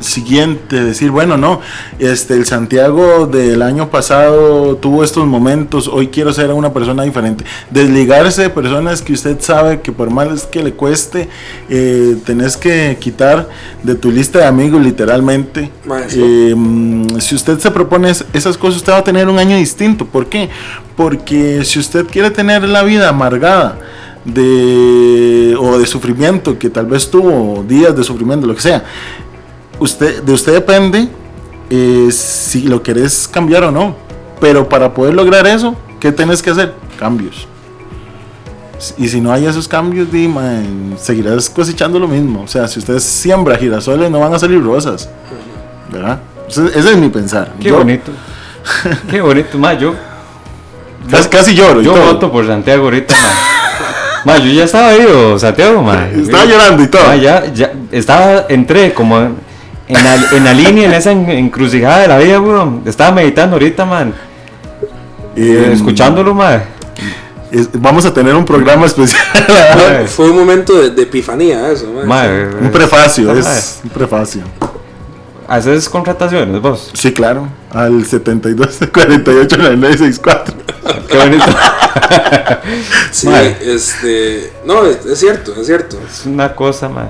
siguiente, decir, bueno, no, este, el Santiago del año pasado tuvo estos momentos, hoy quiero ser una persona diferente. Desligarse de personas que usted sabe que por más que le cueste, eh, tenés que quitar de tu lista de amigos literalmente. Eh, mm, si usted se propone es- esas cosas, usted va a tener un año distinto. ¿Por qué? Porque si usted quiere tener la vida amargada de o de sufrimiento que tal vez tuvo días de sufrimiento, lo que sea, usted de usted depende eh, si lo querés cambiar o no. Pero para poder lograr eso, ¿qué tenés que hacer? Cambios. Y si no hay esos cambios, di, man, seguirás cosechando lo mismo. O sea, si usted siembra girasoles, no van a salir rosas. ¿Verdad? Ese, ese es mi pensar. Qué Yo bonito. Qué bonito, ma, yo, Casi, casi lloro. yo voto por Santiago ahorita, ma. Yo ya estaba ahí, o Santiago, ma. Estaba llorando y todo. Ma, ya, ya, estaba, entré como en la, en la línea, en esa en- encrucijada de la vida, weón. Estaba meditando ahorita, man. Eh, escuchándolo, ma. es- vamos a tener un programa especial. Fue un momento de, de epifanía eso, ma. ma, Sí. eh, un prefacio, es un prefacio. ¿Haces contrataciones vos? Sí, claro. Al 72 48 964. Qué bonito. Sí, Ma. este. No, es, es cierto, es cierto. es una cosa, ma.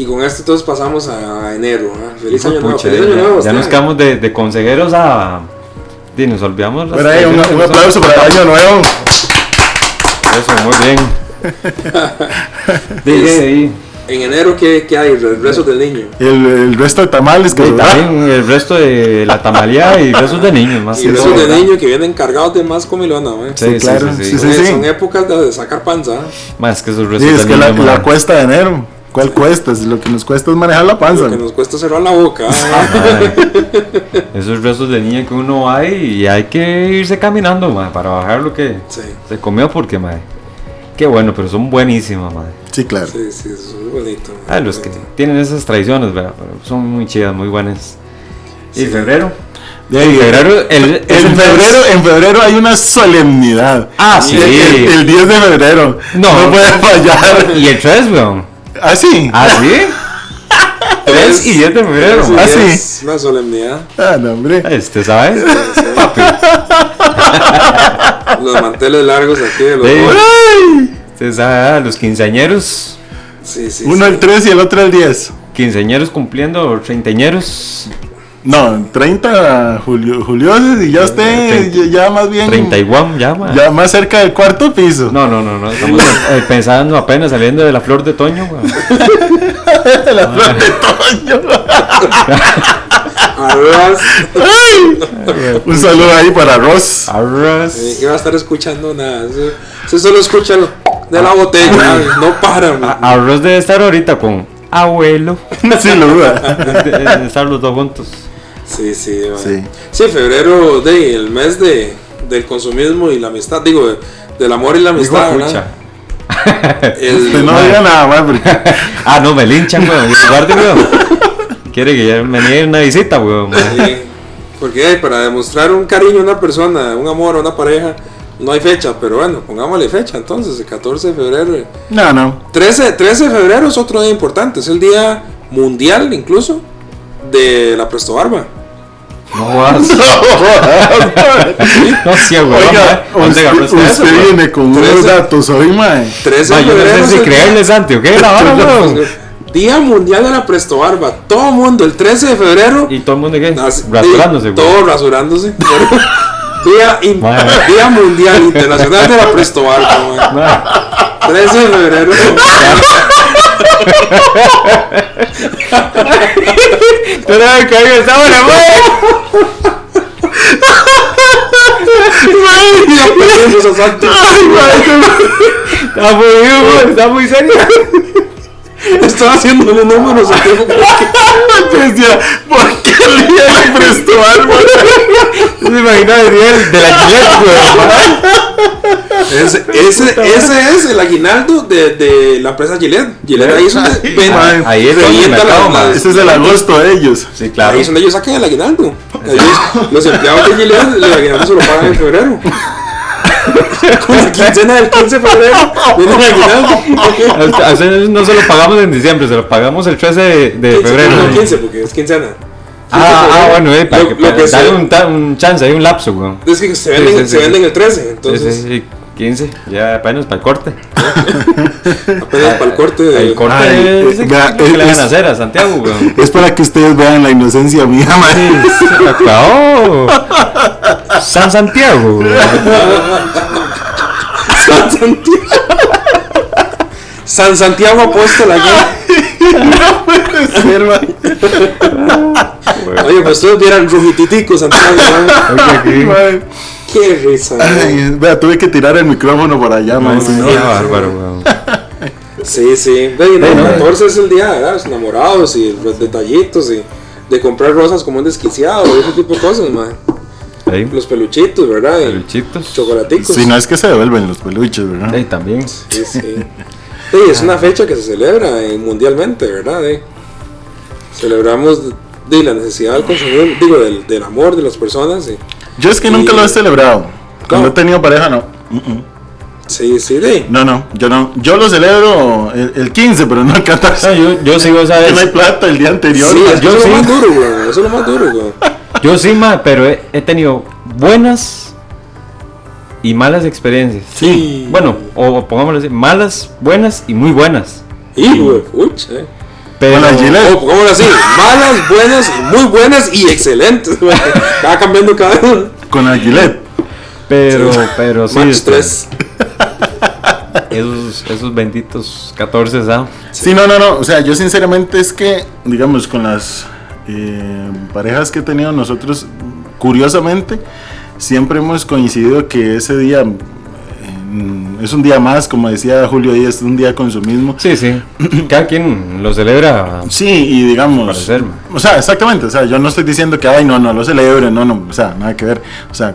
Y con esto entonces pasamos a enero. ¿ah? Feliz año nuevo. Pucha, Feliz año ya, nuevo. ya nos quedamos de, de consejeros a. Y nos olvidamos. ahí, un, aplauso para el año nuevo. Eso, muy bien. Ahí. En enero, ¿qué, qué hay? El rezo del niño. El, el resto de tamales que también el resto de la tamaleada y besos de niños más Y que todo, de ¿verdad? niño que vienen cargados de más comilona, ma. Sí, Sí, sí, claro. sí, Sí, sí. sí, Son- sí. Son épocas de, de sacar panza. ¿ah? Más que esos Sí, restos es de que la, niños, la cuesta de enero. ¿Cuál cuesta? Si Lo que nos cuesta es manejar la panza. Lo que nos cuesta cerrar la boca. ¿ah? Esos restos de niño que uno va y hay que irse caminando, ma, para bajar lo que Sí, se comió porque, ma, qué bueno, pero son buenísimas, ma. Sí, claro. sí, sí, eso es bonito. Ah, los que tienen esas tradiciones, ¿verdad? Pero son muy chidas, muy buenas. ¿Y Sí. febrero? De ahí, En febrero, el, es en febrero, en febrero hay una solemnidad. Ah, sí. El, el 10 de febrero. No. No puede fallar. Y el 3, weón. ¿Ah, sí? ¿Ah, sí? 3 y 10 de febrero, Sí. Ah, sí. Una solemnidad. Ah, no, hombre. Este, ¿sabes? Papi. Los manteles largos aquí de los Sí. Usted sabe, los quinceañeros. Sí, sí. Uno sí. el 3 y el otro el 10. Quinceañeros cumpliendo treintañeros. No, 30 julio, julioses y ya usted ya, ya más bien 31 ya, ma. ya más cerca del cuarto piso. No, no, no, no. Estamos eh, pensando apenas saliendo de la flor de otoño, weón. La flor de otoño. Arras. Un saludo ahí para Ross. Arras. Eh, iba a estar escuchando nada. Eso solo escucha lo de la botella. no para. man. A- Arroz debe estar ahorita con abuelo. Sin duda. De- de estar los dos juntos. Sí, sí, man. Sí. Sí, febrero, de, el mes de, del consumismo y la amistad. Digo, de- del amor y la amistad. El- no diga nada porque Ah, no, me linchan, weón. Guarde, weón. Quiere que ya me niegue una visita, weón. Sí, porque eh, para demostrar un cariño a una persona, un amor a una pareja, no hay fecha, pero bueno, pongámosle fecha entonces, el 14 de febrero. No, no. 13, 13 de febrero es otro día importante, es el día mundial incluso de la Presto Barba. No vas. No, sí, weón. Oiga, ma. ¿Dónde usted, usted eso, usted weón? viene con unos datos hoy, mae. 13 Ma, de febrero no es sé si el- creerle, Santi, ¿o qué? La vara. Día Mundial de la Presto Barba. Todo el mundo, el 13 de febrero. Y todo el mundo, ¿qué? Rasurándose, weón. Todo rasurándose. día, in- día Mundial Internacional de la Presto Barba. Ma, 13 de febrero. Tú no me caigas esa hora, weón. Está muy serio. Estaba haciendo un número. Santiago. Decía, ¿por qué el día de Presto Barba? ¿Se imagina el día de la Gillette, weón? Ese, ese, ese es el aguinaldo de, de la empresa Gillette. Gillette ahí es donde ven- Ay, ahí es donde me la-. Ese es el agosto de ellos. Sí, claro. Ahí es donde ellos sacan el aguinaldo. Ellos- los empleados de Gillette, el aguinaldo se lo pagan en febrero. Con la quincena del 15 de febrero, viene el aguinaldo. A ustedes no se lo pagamos en diciembre, se lo pagamos el 13 de, de 15, febrero. No, 15, porque es quincena. 15 Ah, ah, bueno, eh, para Lo- que, lo para que darle un, un chance, hay un lapso, weón. Es que se venden, Sí, sí, se venden el 13, Sí, entonces sí, 15, ya apenas para el corte. apenas para el corte de. El corte Ay, es el vea, que le van es- a hacer a Santiago, weón. Es para que ustedes vean la inocencia mía. Se acabó. San Santiago, weón. San Santiago. San Santiago Apóstol aquí. Ser, mae. Oye, pues ustedes vieran Rujititico Santiago. ¿no? Oye, aquí. Qué risa. Ay, vea, tuve que tirar el micrófono para allá, no- Qué bárbaro, weón. Sí, sí. No, Sí, no, 14 es el día de los enamorados y los detallitos y de comprar rosas como un desquiciado y ese tipo de cosas, man. Los peluchitos, ¿verdad? Peluchitos. Chocolaticos. Si no es que se devuelven los peluches, ¿verdad? Ahí también. Sí, sí. Sí, es una fecha que se celebra eh, mundialmente, ¿verdad? Eh, Celebramos de la necesidad del consumidor, digo, del, del amor de las personas. y- Yo es que nunca lo he celebrado. Cuando he tenido pareja, no. Mm. Sí, sí, de. No, no, yo no. Yo lo celebro el, el 15, pero no el 14. No, yo, yo sí, vos Que no hay plata el día anterior. Sí, mae. es que yo eso es sí. lo más duro, güey. Eso es lo más duro, güey. Yo sí, ma, pero he, he tenido buenas y malas experiencias. Sí. Bueno, o, o pongámoslo así, malas, buenas y muy buenas. Y, güey, pucha, eh. Pero, Con la Gillette. O pongámoslo así, malas, buenas, muy buenas y excelentes. Va cambiando cada uno. Con el Gillette. pero, pero sí. Match este, 3. Esos, esos benditos 14, ¿sabes? Sí, no, no, no. O sea, yo sinceramente es que, digamos, con las eh, parejas que he tenido nosotros, curiosamente, siempre hemos coincidido que ese día es un día más, como decía Julio ahí, es un día de consumismo. Sí, sí. Cada quien lo celebra. Sí, y digamos. O sea, exactamente. O sea, yo no estoy diciendo que, ay, no, no lo celebren, no, no. O sea, nada que ver. O sea,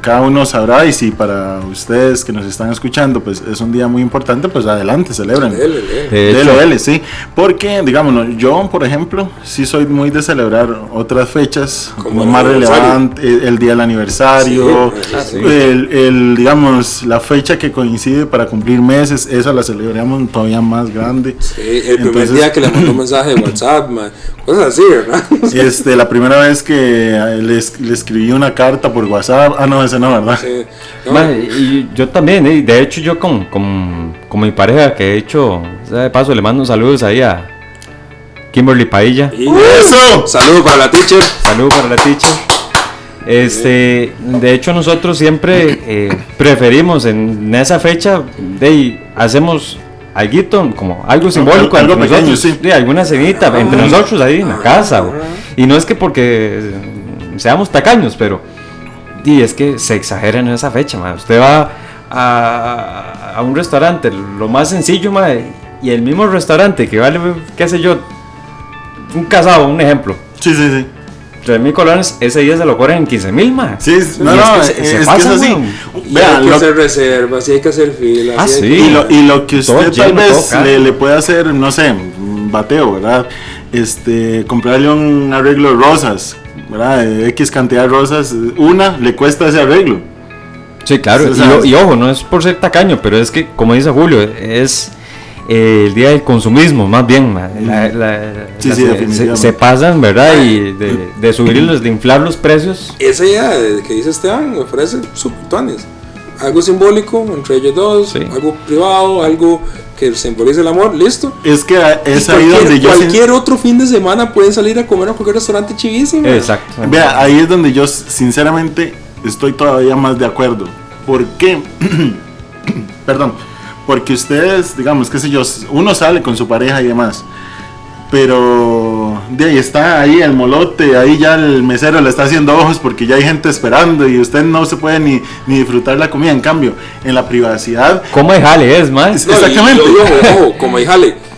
cada uno sabrá y si para ustedes que nos están escuchando, pues es un día muy importante, pues adelante, celebren. Dele, sí. Porque, digamos, yo, por ejemplo, sí soy muy de celebrar otras fechas, Como más relevante, el, el día del aniversario, Sí, ah, sí. el, el, digamos, la fecha que coincide para cumplir meses, esa la celebramos todavía más grande. Sí, el primer Entonces- día que le mandó un mensaje de WhatsApp, man. Cosas así, ¿verdad? Este, la primera vez que eh, le, le escribí una carta por WhatsApp, ah, no, ese no, ¿verdad? Sí. No, ma, y yo también, de hecho yo con, con, con mi pareja que he hecho, o sea, de paso le mando saludos ahí a, Kimberly Pailla. Y- ¡Eso! Saludos para la teacher. Saludos para la teacher. Este, de hecho nosotros siempre eh, preferimos en esa fecha de ahí, hacemos algo como algo simbólico algo entre pequeño, nosotros, sí. de alguna cenita entre nosotros ahí en la casa o- y no es que porque seamos tacaños pero y es que se exagera en esa fecha ma. usted va a, a un restaurante lo más sencillo ma, y el mismo restaurante que vale qué sé yo un casado un ejemplo Sí, sí, sí. 3 mil colones, ese día se lo cobran en 15 mil más. Sí, no, Y no, es que se- se que es pasa, así. weón. Y Vea, hay que lo- hacer reservas, y hay que hacer filas. Ah, sí. que- y, lo, y lo que Todo usted tal vez le, le puede hacer, no sé, bateo, ¿verdad? Este, comprarle un arreglo de rosas, ¿verdad? De X cantidad de rosas, una le cuesta ese arreglo. Sí, claro. Y, y ojo, no es por ser tacaño, pero es que, como dice Julio, es eh, el día del consumismo, más bien. ma. La- la- Sí, la- sí, se- se, definitivamente. se pasan, ¿verdad? Y de, de subirlos, de inflar los precios. Esa idea de- que dice Esteban me ofrece subtuanes. Algo simbólico entre ellos dos, Sí. algo privado, algo que simbolice el amor, listo. Es que es ahí donde yo... sin- cualquier otro fin de semana pueden salir a comer a cualquier restaurante chivísimo. Exacto. Vea, ahí es donde yo sinceramente estoy todavía más de acuerdo. ¿Por qué? Perdón. Porque ustedes, digamos, qué sé yo, uno sale con su pareja y demás. Pero de ahí está ahí el molote, ahí ya el mesero le está haciendo ojos porque ya hay gente esperando y usted no se puede ni, ni disfrutar la comida. En cambio, en la privacidad, ¿Cómo de jale es, más? No, Exactamente. Y, ojo, ojo, como dijale.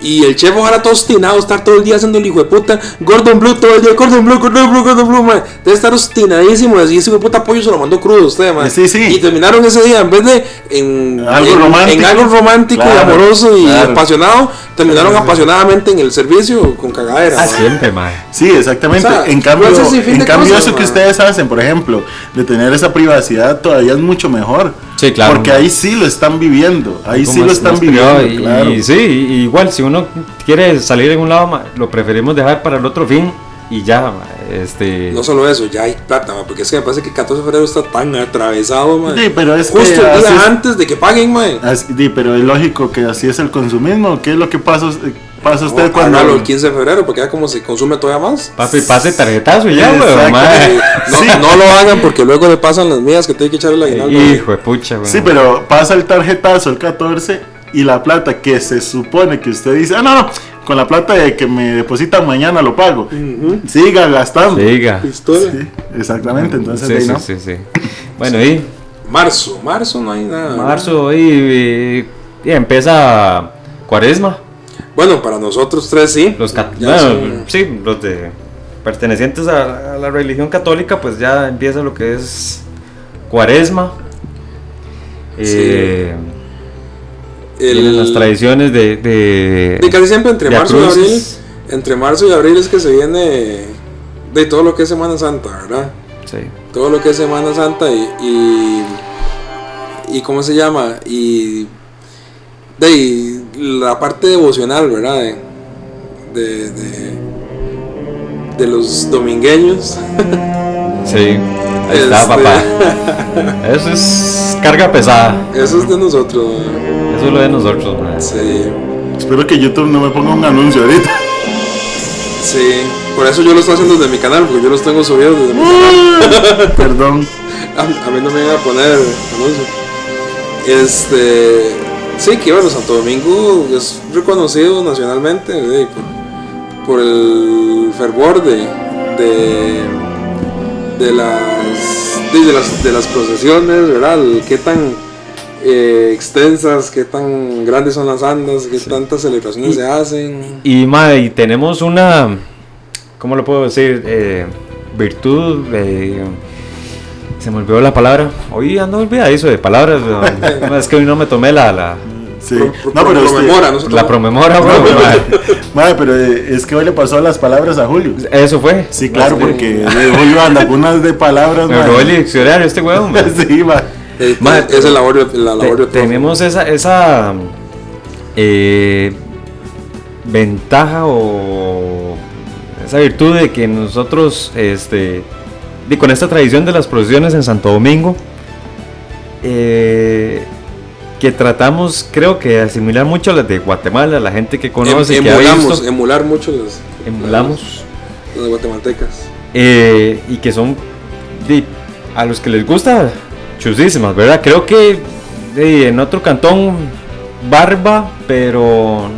Y el chef ojalá todo obstinado, estar todo el día haciendo el hijo de puta Gordon Blue todo el día, Gordon Blue, Gordon Blue, Gordon Blue, man. Debe estar obstinadísimo. Y ese hijo de puta pollo se lo mandó crudo usted, man. Sí, sí. Y terminaron ese día, en vez de en Algo en, romántico. en algo romántico y amoroso y claro. apasionado, terminaron apasionadamente en el servicio con cagadera. Ah, man. siempre, man. Sí, exactamente. O sea, en cambio, en cambio cosas, eso que ustedes hacen, por ejemplo, de tener esa privacidad todavía es mucho mejor. Sí, claro, Porque ma. ahí sí lo están viviendo, ahí sí lo están viviendo, y, claro. y sí, igual si uno quiere salir en un lado, ma, lo preferimos dejar para el otro fin y ya, ma, este No solo eso, ya hay plata, porque es que me parece que el 14 de febrero está tan atravesado, man. Sí, pero es que Justo el día es- antes de que paguen. Así- sí, pero es lógico que así es el consumismo. ¿Qué es lo que pasa, eh, pasa usted No, cuando hágalo el 15 de febrero, porque ya como se consume todavía más. papi pase tarjetazo ya, weón. No, Sí. no lo hagan porque luego le pasan las mías que tiene que echarle la aguinaldo. Hijo de pucha, weón. Sí, pero pasa el tarjetazo el 14 y la plata que se supone que usted dice, ah, no, no, con la plata de que me depositan mañana lo pago. Siga gastando. Siga. Pistola. Sí, exactamente, entonces Sí, ahí, sí, ¿no? sí, sí. Bueno, y Marzo, marzo no hay nada. marzo y, y- y empieza cuaresma. Bueno, para nosotros tres sí. Los bueno, son- sí, los de pertenecientes a, a la religión católica, pues ya empieza lo que es cuaresma. Eh, el- Tienen las tradiciones de, de, de casi siempre entre marzo y abril. Entre marzo y abril es que se viene de todo lo que es Semana Santa, ¿verdad? Sí. Todo lo que es Semana Santa y. y, y ¿Cómo se llama? Y. De la parte devocional, ¿verdad? De, de, de, de los domingueños. Sí, ahí está, Este- papá. Eso es carga pesada. Eso es de nosotros, ¿verdad? Eso es lo de nosotros, man. Sí. Espero que YouTube no me ponga un anuncio ahorita. Sí, por eso yo lo estoy haciendo desde mi canal, porque yo los tengo subidos desde mi canal. Perdón. A, a mí no me iban a poner anuncio. Este. Sí, que bueno, Santo Domingo es reconocido nacionalmente eh, por, por el fervor de. de. de las. de, las, de las procesiones, ¿verdad? El- Qué tan eh, extensas, qué tan grandes son las andas, qué tantas celebraciones se hacen. Y, ma, y tenemos una, ¿cómo lo puedo decir? Eh, virtud, eh, se me olvidó la palabra. Hoy ando olvidadizo de palabras. no, es que hoy no me tomé la, la, Sí. Pro- pro- No, pero este- promemora, no se la promemora, bro, ma. Madre, pero eh, es que hoy le pasó las palabras a Julio. Eso fue. Sí, claro, Sí. porque eh, Julio anda con unas de palabras, Me madre. robó el diccionario este weón. ma. Sí, ma. Eh, Ma, es la labor, de- la Te- labor profe. tenemos esa, esa eh, ventaja o esa virtud de que nosotros, este, y con esta tradición de las procesiones en Santo Domingo, eh, que tratamos, creo que, de asimilar mucho a las de Guatemala, la gente que conoce, Em- que ha emulamos, visto, emular mucho los, emulamos, los guatemaltecas. eh, y que son de- a los que les gusta chusísimas, ¿verdad? Creo que de, en otro cantón, Barba, pero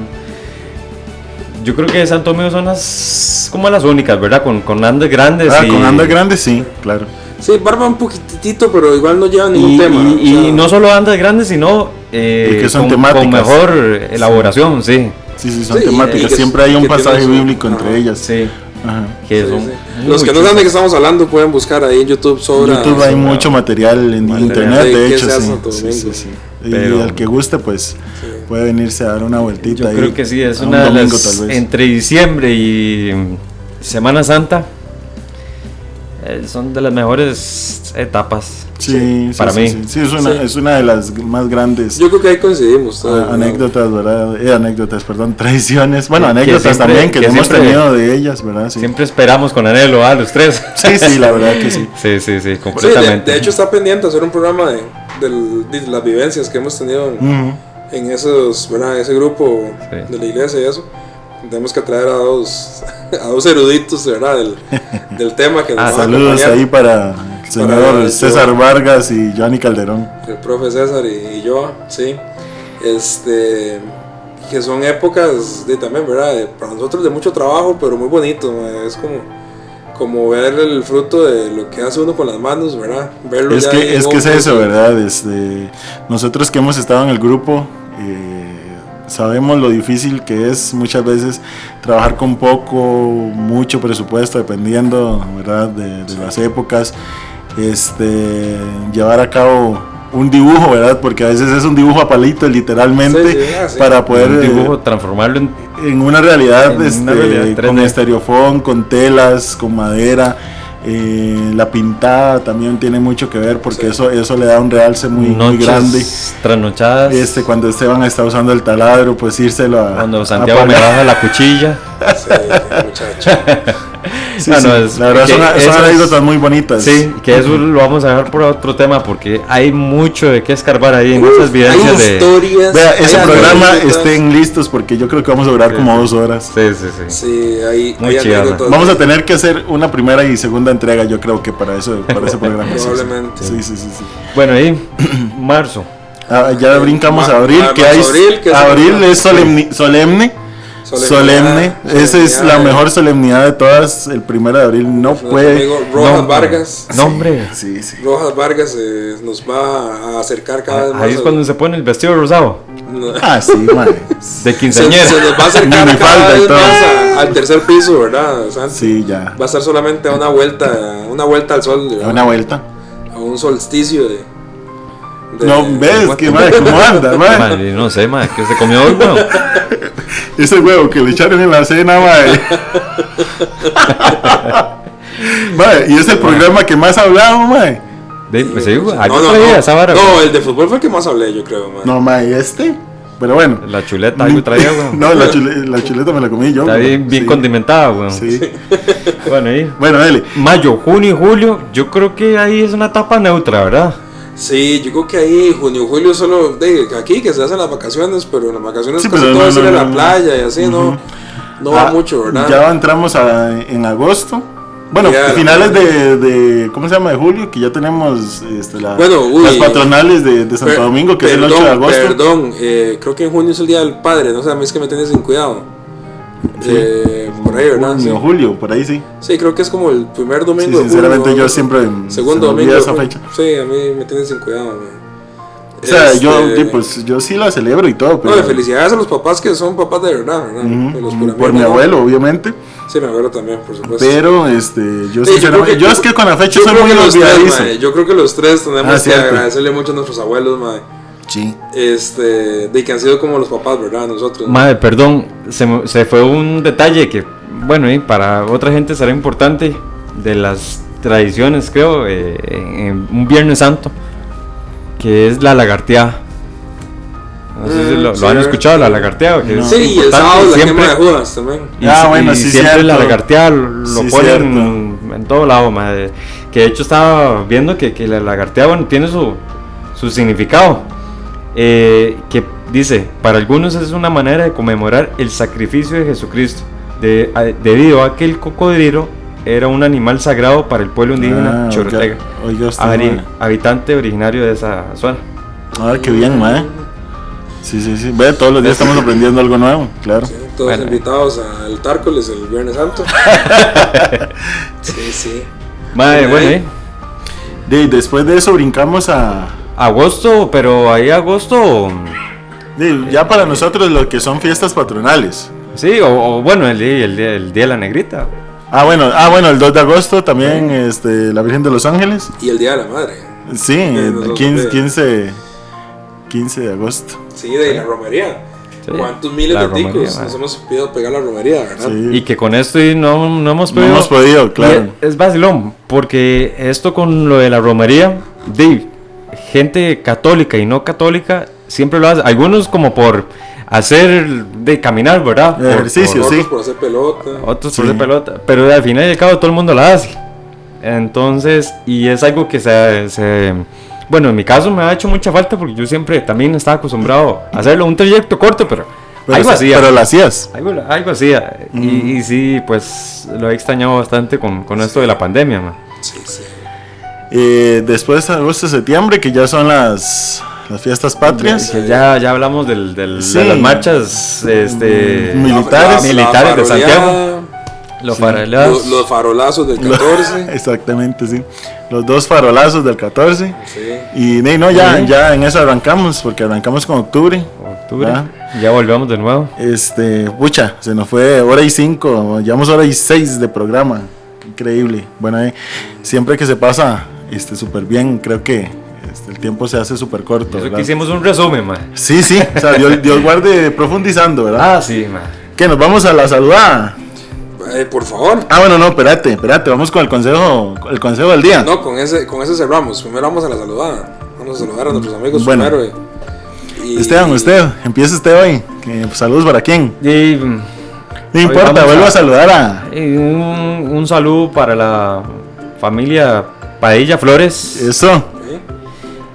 yo creo que de Santo Domingo son las como las únicas, ¿verdad? Con, con andes grandes. Ah, y, con andas grandes, sí, claro. Sí, barba un poquitito, pero igual no lleva ningún Y, tema. y- o y sea, no solo andas grandes, sino eh, que son con, temáticas. con mejor elaboración, sí. Sí, sí, son Sí, temáticas. Siempre hay un pasaje su- bíblico entre ellas. Sí, Ajá. que sí, Los que no saben de qué estamos hablando pueden buscar ahí en YouTube sobre. YouTube hay mucho material en Material. internet, de hecho, sí. Sí, sí, sí. Y Pero- al que guste, pues puede venirse a dar una vueltita Yo ahí. creo que sí, es a un una de domingo, las. tal vez. Entre diciembre y mm, Semana Santa, eh, son de las mejores etapas. Sí, sí, para sí, mí. Sí, Sí, es, una, Sí. es una de las más grandes Yo creo que ahí coincidimos. ah, anécdotas, ¿verdad? Eh, anécdotas, perdón, tradiciones. Bueno, Que- que anécdotas siempre- también que, que hemos siempre- tenido de ellas, ¿verdad? Sí, Siempre esperamos con anhelo a los tres. sí, sí, la verdad que sí. Sí, sí, sí, Sí, de, completamente. de hecho está pendiente hacer un programa de, del- de las vivencias que hemos tenido en, Ujú. En esos, ¿verdad? ese grupo Sí. de la iglesia y eso. Tenemos que traer a dos, a dos eruditos ¿verdad? Del, del tema que nos Ah, Saludos ahí para el señor Para César yo. Vargas y Johnny Calderón. el profe César y, y yo, sí. Este, que son épocas de también, ¿verdad? De- para nosotros de mucho trabajo, pero muy bonito, ma, es como, como ver el fruto de lo que hace uno con las manos, ¿verdad? Verlo Es ya que, es que es eso, ¿verdad? Este, nosotros que hemos estado en el grupo, sabemos lo difícil que es muchas veces trabajar con poco, mucho presupuesto, dependiendo, ¿verdad? De, de las épocas. Este, llevar a cabo un dibujo, ¿verdad? Porque a veces es un dibujo a palito, literalmente, Sí, sí, sí. para poder... un eh, dibujo, transformarlo en. en una realidad, En una este, realidad con 3D. estereofón, con telas, con madera. Eh, la pintada también tiene mucho que ver porque Sí. eso, eso le da un realce muy, grande. Trasnochadas. Este, cuando Esteban está usando el taladro, pues írselo a. cuando a Santiago me pagar. baja la cuchilla. Sí, muchacho. Sí, Ah, sí, no, es- la verdad son, son eso es- anécdotas muy bonitas. Sí, que eso lo vamos a dejar por otro tema porque hay mucho de qué escarbar ahí en esas Hay vivencias de. historias. Vea, ese hay programa anécdotas. estén listos porque yo creo que vamos a durar Sí, como dos horas. Sí, sí, sí. Sí, hay, Muy hay anécdotas. Vamos a tener que hacer una primera y segunda entrega, yo creo que para eso, para ese programa. Probablemente. Sí, sí, sí, sí. Bueno, ahí, marzo. Ah, ya brincamos a abril, que hay, abril, que es abril es solemni- solemne, solemne, esa es la mejor solemnidad de todas, el primero de abril no Nuestro puede. amigo Rojas No, Vargas. No, hombre. Sí, sí. Rojas Vargas eh, nos va a acercar cada vez más. Ahí es cuando se pone el vestido rosado. No. Ah, sí, madre. De se, quinceañera. se nos va a acercar cada y vez todo. más a- al tercer piso, ¿verdad? Santi? Sí, ya. Va a estar solamente a una vuelta, una vuelta al sol, ¿verdad? Una vuelta. a un solsticio de. De- No, ves que madre, cómo anda, madre. Madre, no sé, madre, que se comió hoy, weón. Ese huevo que le echaron en la cena, madre. Madre, y es el programa que más ha hablado, madre. De, pues sí, No, no, traía no. vara, No, el de fútbol fue el que más hablé, yo creo, man. No, madre, este. Pero bueno. La chuleta, algo traía, güey. No, la, chule- la chuleta me la comí yo. Está bien, bien Sí, condimentada, güey. Sí. Bueno, ahí. Bueno, dale. Mayo, junio y julio, yo creo que ahí es una etapa neutra, ¿verdad? Sí, yo creo que ahí junio, julio solo de aquí que se hacen las vacaciones, pero en las vacaciones Sí, casi todo no, es ir no, a la playa y así, no, no va Ah, mucho, ¿verdad? Ya entramos a- en agosto. Bueno, finales de, de- ¿Cómo se llama? De julio, que ya tenemos este, la- Bueno, uy. las patronales de, de Santo Per- Domingo, que es el perdón, 8 de agosto. Perdón, eh, creo que en junio es el día del padre, no sé, a mí es que me tienes sin cuidado. Eh, por ahí, ¿verdad? Junio, Sí. julio, por ahí sí. Sí, creo que es como el primer Sí, domingo de sinceramente julio, yo siempre Segundo se me domingo de esa fecha. Sí, a mí me tienen sin cuidado, man. O sea, yo, Este, sí, pues, yo sí la celebro y todo, pero No, de felicidades a los papás que son papás de verdad, ¿verdad? Ujú, De los por mi abuelo, obviamente. Sí, mi abuelo también, por supuesto. Pero este, yo Sí, yo, que- es que con la fecha yo soy creo muy que los tres, olvidadizo. Yo creo que los tres tenemos Ah, que cierto. agradecerle mucho a nuestros abuelos, mae. Sí. Este, de que han sido como los papás, ¿verdad? Nosotros. ¿no? Madre, perdón, se, se fue un detalle que, bueno, y para otra gente será importante de las tradiciones, creo, eh, en, en un Viernes Santo, que es la lagarteada. No sé si Mm, lo, han escuchado, la lagarteada. Que No. es Sí, y el importante, sábado la siempre- quema de Judas también. Y, Ah, bueno, y sí, siempre la lagarteada lo Sí, ponen en todo lado, madre. Que de hecho estaba viendo que, que la lagarteada, bueno, tiene su, su significado. Eh, que dice, para algunos es una manera de conmemorar el sacrificio de Jesucristo, de- a- debido a que el cocodrilo era un animal sagrado para el pueblo indígena Ah, Chorotega, oiga- oiga usted, Ari- mae. habitante originario de esa zona. Ah, qué bien, mae. Sí, sí, sí. Ve, todos los días estamos aprendiendo algo nuevo, claro. Sí, todos Bueno. invitados al Tárcoles el Viernes Santo. sí, sí. Ok. bueno, eh, De, después de eso brincamos a... agosto, pero ahí agosto, ya para nosotros lo que son fiestas patronales. sí, o, o bueno, el, día- el, día- el día de la negrita. Ah, bueno, ah, bueno, el 2 de agosto también este, la Virgen de los Ángeles. Y el Día de la Madre. Sí, el nosotros 15, de- 15, 15 de agosto. Sí, de la romería. Sí, ¿Cuántos miles la de ticos romería, nos mae. hemos podido pegar la romería, verdad? Sí. Y que con esto y no, no hemos No podido. hemos podido, claro. Y es vacilón, porque esto con lo de la romería, de gente católica y no católica siempre lo hace. Algunos como por hacer de caminar, ¿verdad? Por- Ejercicio, por- sí. Otros por hacer pelota. otros Sí. por hacer pelota. Pero al final y al cabo todo el mundo la hace. Entonces, y es algo que se, se- Bueno, en mi caso me ha hecho mucha falta porque yo siempre también estaba acostumbrado a hacerlo. Un trayecto corto, pero, Pero, algo hacía. pero lo hacías. Algo, algo hacía. Y, y sí, pues lo he extrañado bastante con, con esto de la pandemia, man. Sí, sí. Eh, después agosto, septiembre, que ya son las, las fiestas patrias. Que ya, ya hablamos del, del- Sí. de las marchas este, Mm, Militares. militares de Santiago. Los Sí. farolados. Los, los farolazos del 14. Exactamente, sí. Los dos farolazos del 14. sí. Y no, ya, Sí. ya en eso arrancamos, porque arrancamos con octubre. Octubre. Ya volvemos de nuevo. Este, pucha, se nos fue hora y cinco, llevamos hora y seis de programa. Increíble. Bueno, eh, siempre que se pasa este súper bien, creo que este, el tiempo se hace súper corto. Eso que hicimos un resumen, man. Sí, sí, o sea, Dios, Dios guarde profundizando, ¿verdad? Ah, sí, man. Que nos vamos a la saludada. Eh, por favor. Ah, bueno, no, espérate, espérate, vamos con el consejo, el consejo del día. No, con ese, con ese cerramos. Primero vamos a la saludada. Vamos a saludar a nuestros amigos Bueno. primero. Y- Esteban, usted, empieza usted hoy. Pues, saludos para quién. Y, mm, No importa, vuelvo a- a saludar a. un, un saludo para la familia Padilla Flores. Eso.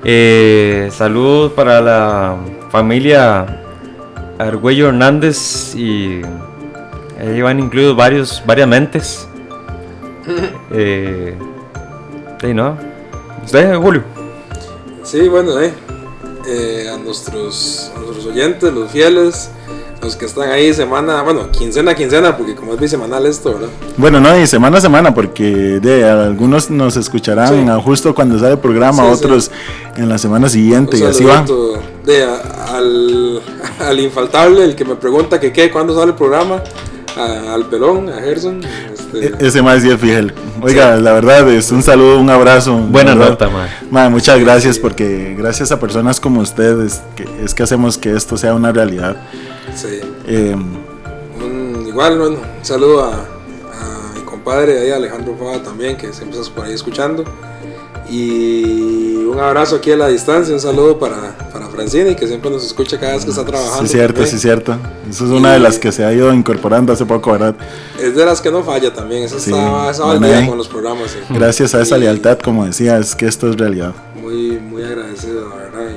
¿eh? Saludos para la familia Argüello Hernández y ahí van incluidos varios, varias mentes. Eh, sí, ¿no? ¿Usted, Julio? Sí, bueno, eh, eh, a, nuestros, a nuestros oyentes, los fieles, los que están ahí semana, bueno, quincena a quincena, porque como es bisemanal esto, ¿verdad? Bueno, no, y semana a semana, porque de algunos nos escucharán Sí. a justo cuando sale el programa, Sí, otros en la semana siguiente, Un y así va. de, a- al, al infaltable, el que me pregunta que qué, cuándo sale el programa, a- al pelón, a Gerson. este, E- Ese más sí es fiel. Oiga, la verdad es un saludo, un abrazo. Buena ¿verdad? nota, man. Ma, muchas gracias porque gracias a personas como ustedes que es que hacemos que esto sea una realidad. Sí. Eh, Un- igual, bueno, un saludo a, a mi compadre ahí, Alejandro Fava también, que siempre estás por ahí escuchando. Y un abrazo aquí a la distancia, un saludo para, para Francine, que siempre nos escucha cada vez que está trabajando. sí, cierto, también. sí, cierto. Eso es una de las que se ha ido incorporando hace poco, ¿verdad? Es de las que no falla también, esa Sí, está, esa bueno, con los programas. sí. Gracias a esa Y lealtad, como decía, es que esto es realidad. Muy, muy agradecido, la verdad.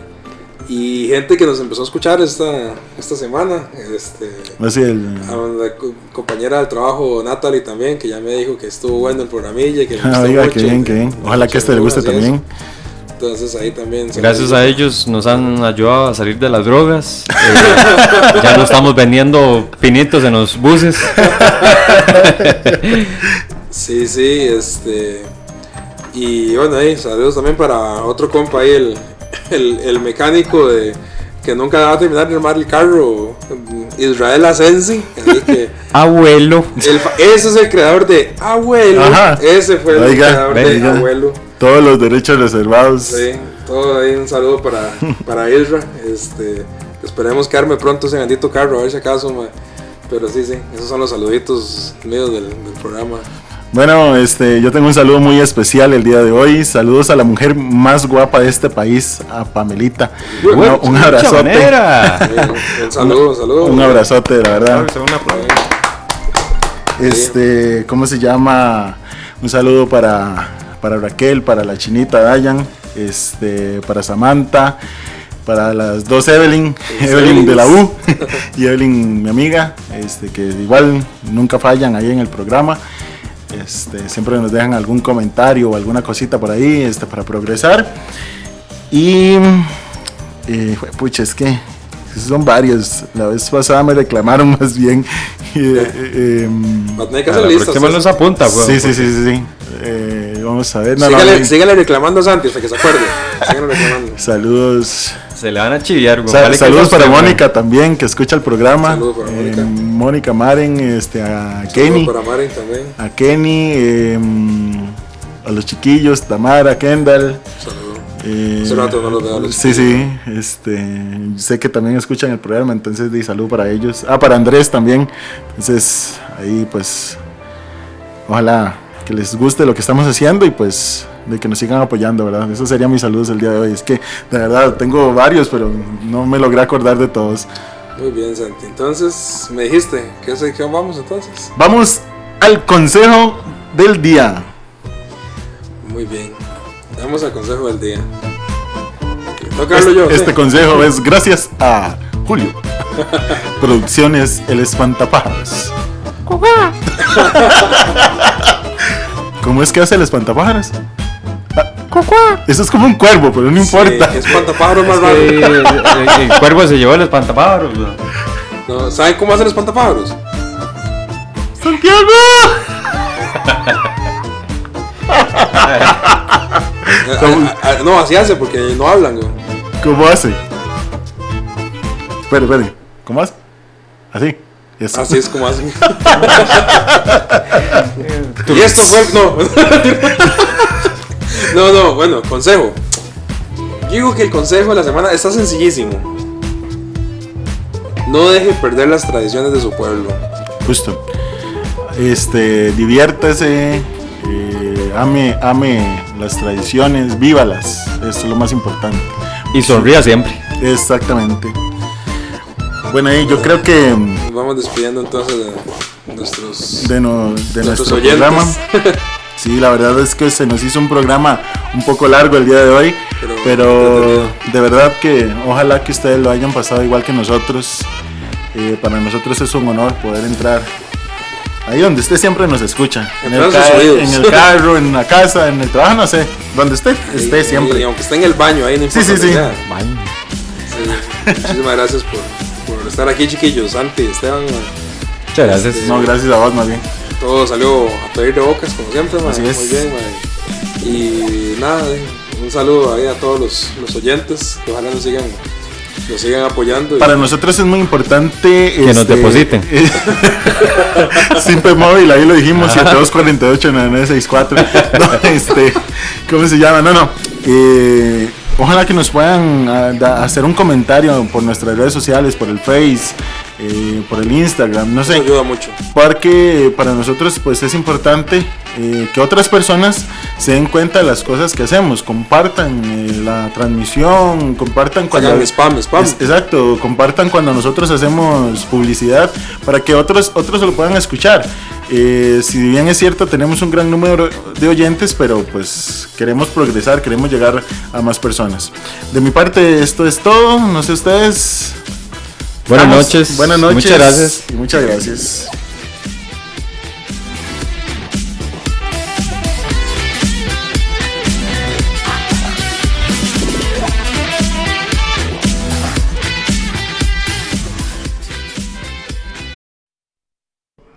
Y gente que nos empezó a escuchar esta, esta semana, este, Así el- a la co- compañera del trabajo Natalie también, que ya me dijo que estuvo bueno el programilla, que le Ah, gustó oiga, mucho, qué bien, qué bien. Ojalá que este le guste también. Entonces ahí también. Gracias a ellos nos han ayudado a salir de las drogas. Eh, ya no estamos vendiendo pinitos en los buses. Sí, sí, este. Y bueno, ahí saludos también para otro compa ahí, el, el, el mecánico de que nunca va a terminar de armar el carro, Israel Asensi. Que Abuelo. el ese es el creador de Abuelo. Ajá. Ese fue el Oiga, creador de oiga. Abuelo. Todos los derechos reservados. Sí, todo ahí un saludo para, para Isra. Este, esperemos quedarme pronto ese bendito carro, a ver si acaso, ma. Pero sí, sí, esos son los saluditos míos del, del programa. Bueno, este, yo tengo un saludo muy especial el día de hoy. Saludos a la mujer más guapa de este país, a Pamelita. Bueno, No, un abrazote. un saludo, un saludo. Un abrazote, la verdad. Este, ¿cómo se llama? Un saludo para, para Raquel, para la chinita Dayan, este, para Samantha, para las dos Evelyn, Evelyn de la U y Evelyn mi amiga, este, que igual nunca fallan ahí en el programa. Este, siempre nos dejan algún comentario o alguna cosita por ahí este, para progresar. Y, eh, pucha, es que son varios. La vez pasada me reclamaron más bien. Eh, eh, que hacer nos apunta, pues. Sí, sí, sí, sí. Eh, vamos a ver. No, sígale, no, sígale, reclamando a Santi hasta que se acuerde. reclamando. Saludos. Se le van a chiviar, güey. Sa saludos para Mónica también, que escucha el programa. Saludos para Mónica. Eh, Mónica Maren, este, a Kenny. para Maren también. A Kenny, eh, a los chiquillos, Tamara, Kendall. Saludos. Eh, no los sí, sí, este, sé que también escuchan el programa, entonces di salud para ellos. Ah, para Andrés también. Entonces, ahí pues, ojalá que les guste lo que estamos haciendo y pues de que nos sigan apoyando, ¿verdad? Eso sería mis saludos el día de hoy. Es que de verdad tengo varios, pero no me logré acordar de todos. Muy bien, Santi. Entonces, me dijiste, ¿qué sección vamos entonces? Vamos al consejo del día. Muy bien. Vamos al consejo del día. Este, yo, este consejo es gracias a Julio. Producciones El Espantapájaros. ¿Cómo es que hace el espantapájaros? Ah, eso es como un cuervo, pero no importa. Sí, espantapájaros más raro. el, cuervo se llevó el espantapájaros. No, ¿Saben cómo hace el espantapájaros? ¡Santiago! no, así hace porque no hablan, güey. ¿Cómo hace? Espere, espere. ¿Cómo hace? Así. Así es como hace. y esto fue. No. no, no, bueno, consejo. Yo digo que el consejo de la semana está sencillísimo. No deje perder las tradiciones de su pueblo. Justo. Este, diviértase, eh, ame, ame las tradiciones, vívalas, eso es lo más importante. Y sonría siempre. Exactamente. Bueno, y yo creo que... vamos despidiendo entonces de nuestros, de, nuestro programa. Sí, la verdad es que se nos hizo un programa un poco largo el día de hoy, pero, de verdad que ojalá que ustedes lo hayan pasado igual que nosotros. Eh, para nosotros es un honor poder entrar Ahí donde usted siempre nos escucha. En el, en el, carro, en la casa, en el trabajo, no sé. Donde usted esté siempre. Y aunque esté en el baño, ahí no Sí, sí, sí. Baño. Muchísimas gracias por, por, estar aquí, chiquillos. Santi, Esteban. Muchas gracias. Este, no, gracias a vos, más bien. Todo salió a pedir de bocas, como siempre, Así es. Muy bien, Y nada, un saludo ahí a todos los, los oyentes. Que ojalá nos sigan nos sigan apoyando. Para nosotros es muy importante que nos este, depositen. Simple móvil, ahí lo dijimos, 7248-9964. No, este, ¿Cómo se llama? No, no. Eh, ojalá que nos puedan ah, hacer un comentario por nuestras redes sociales, por el Face, eh, por el Instagram, no sé. ayuda mucho. Porque para nosotros pues es importante eh, que otras personas se den cuenta de las cosas que hacemos, compartan eh, la transmisión, compartan cuando... spam, spam. exacto, compartan cuando nosotros hacemos publicidad para que otros, otros lo puedan escuchar. si bien es cierto, tenemos un gran número de oyentes, pero pues queremos progresar, queremos llegar a más personas. De mi parte, esto es todo. No sé ustedes. Buenas noches. Buenas noches. Muchas gracias. Y muchas gracias.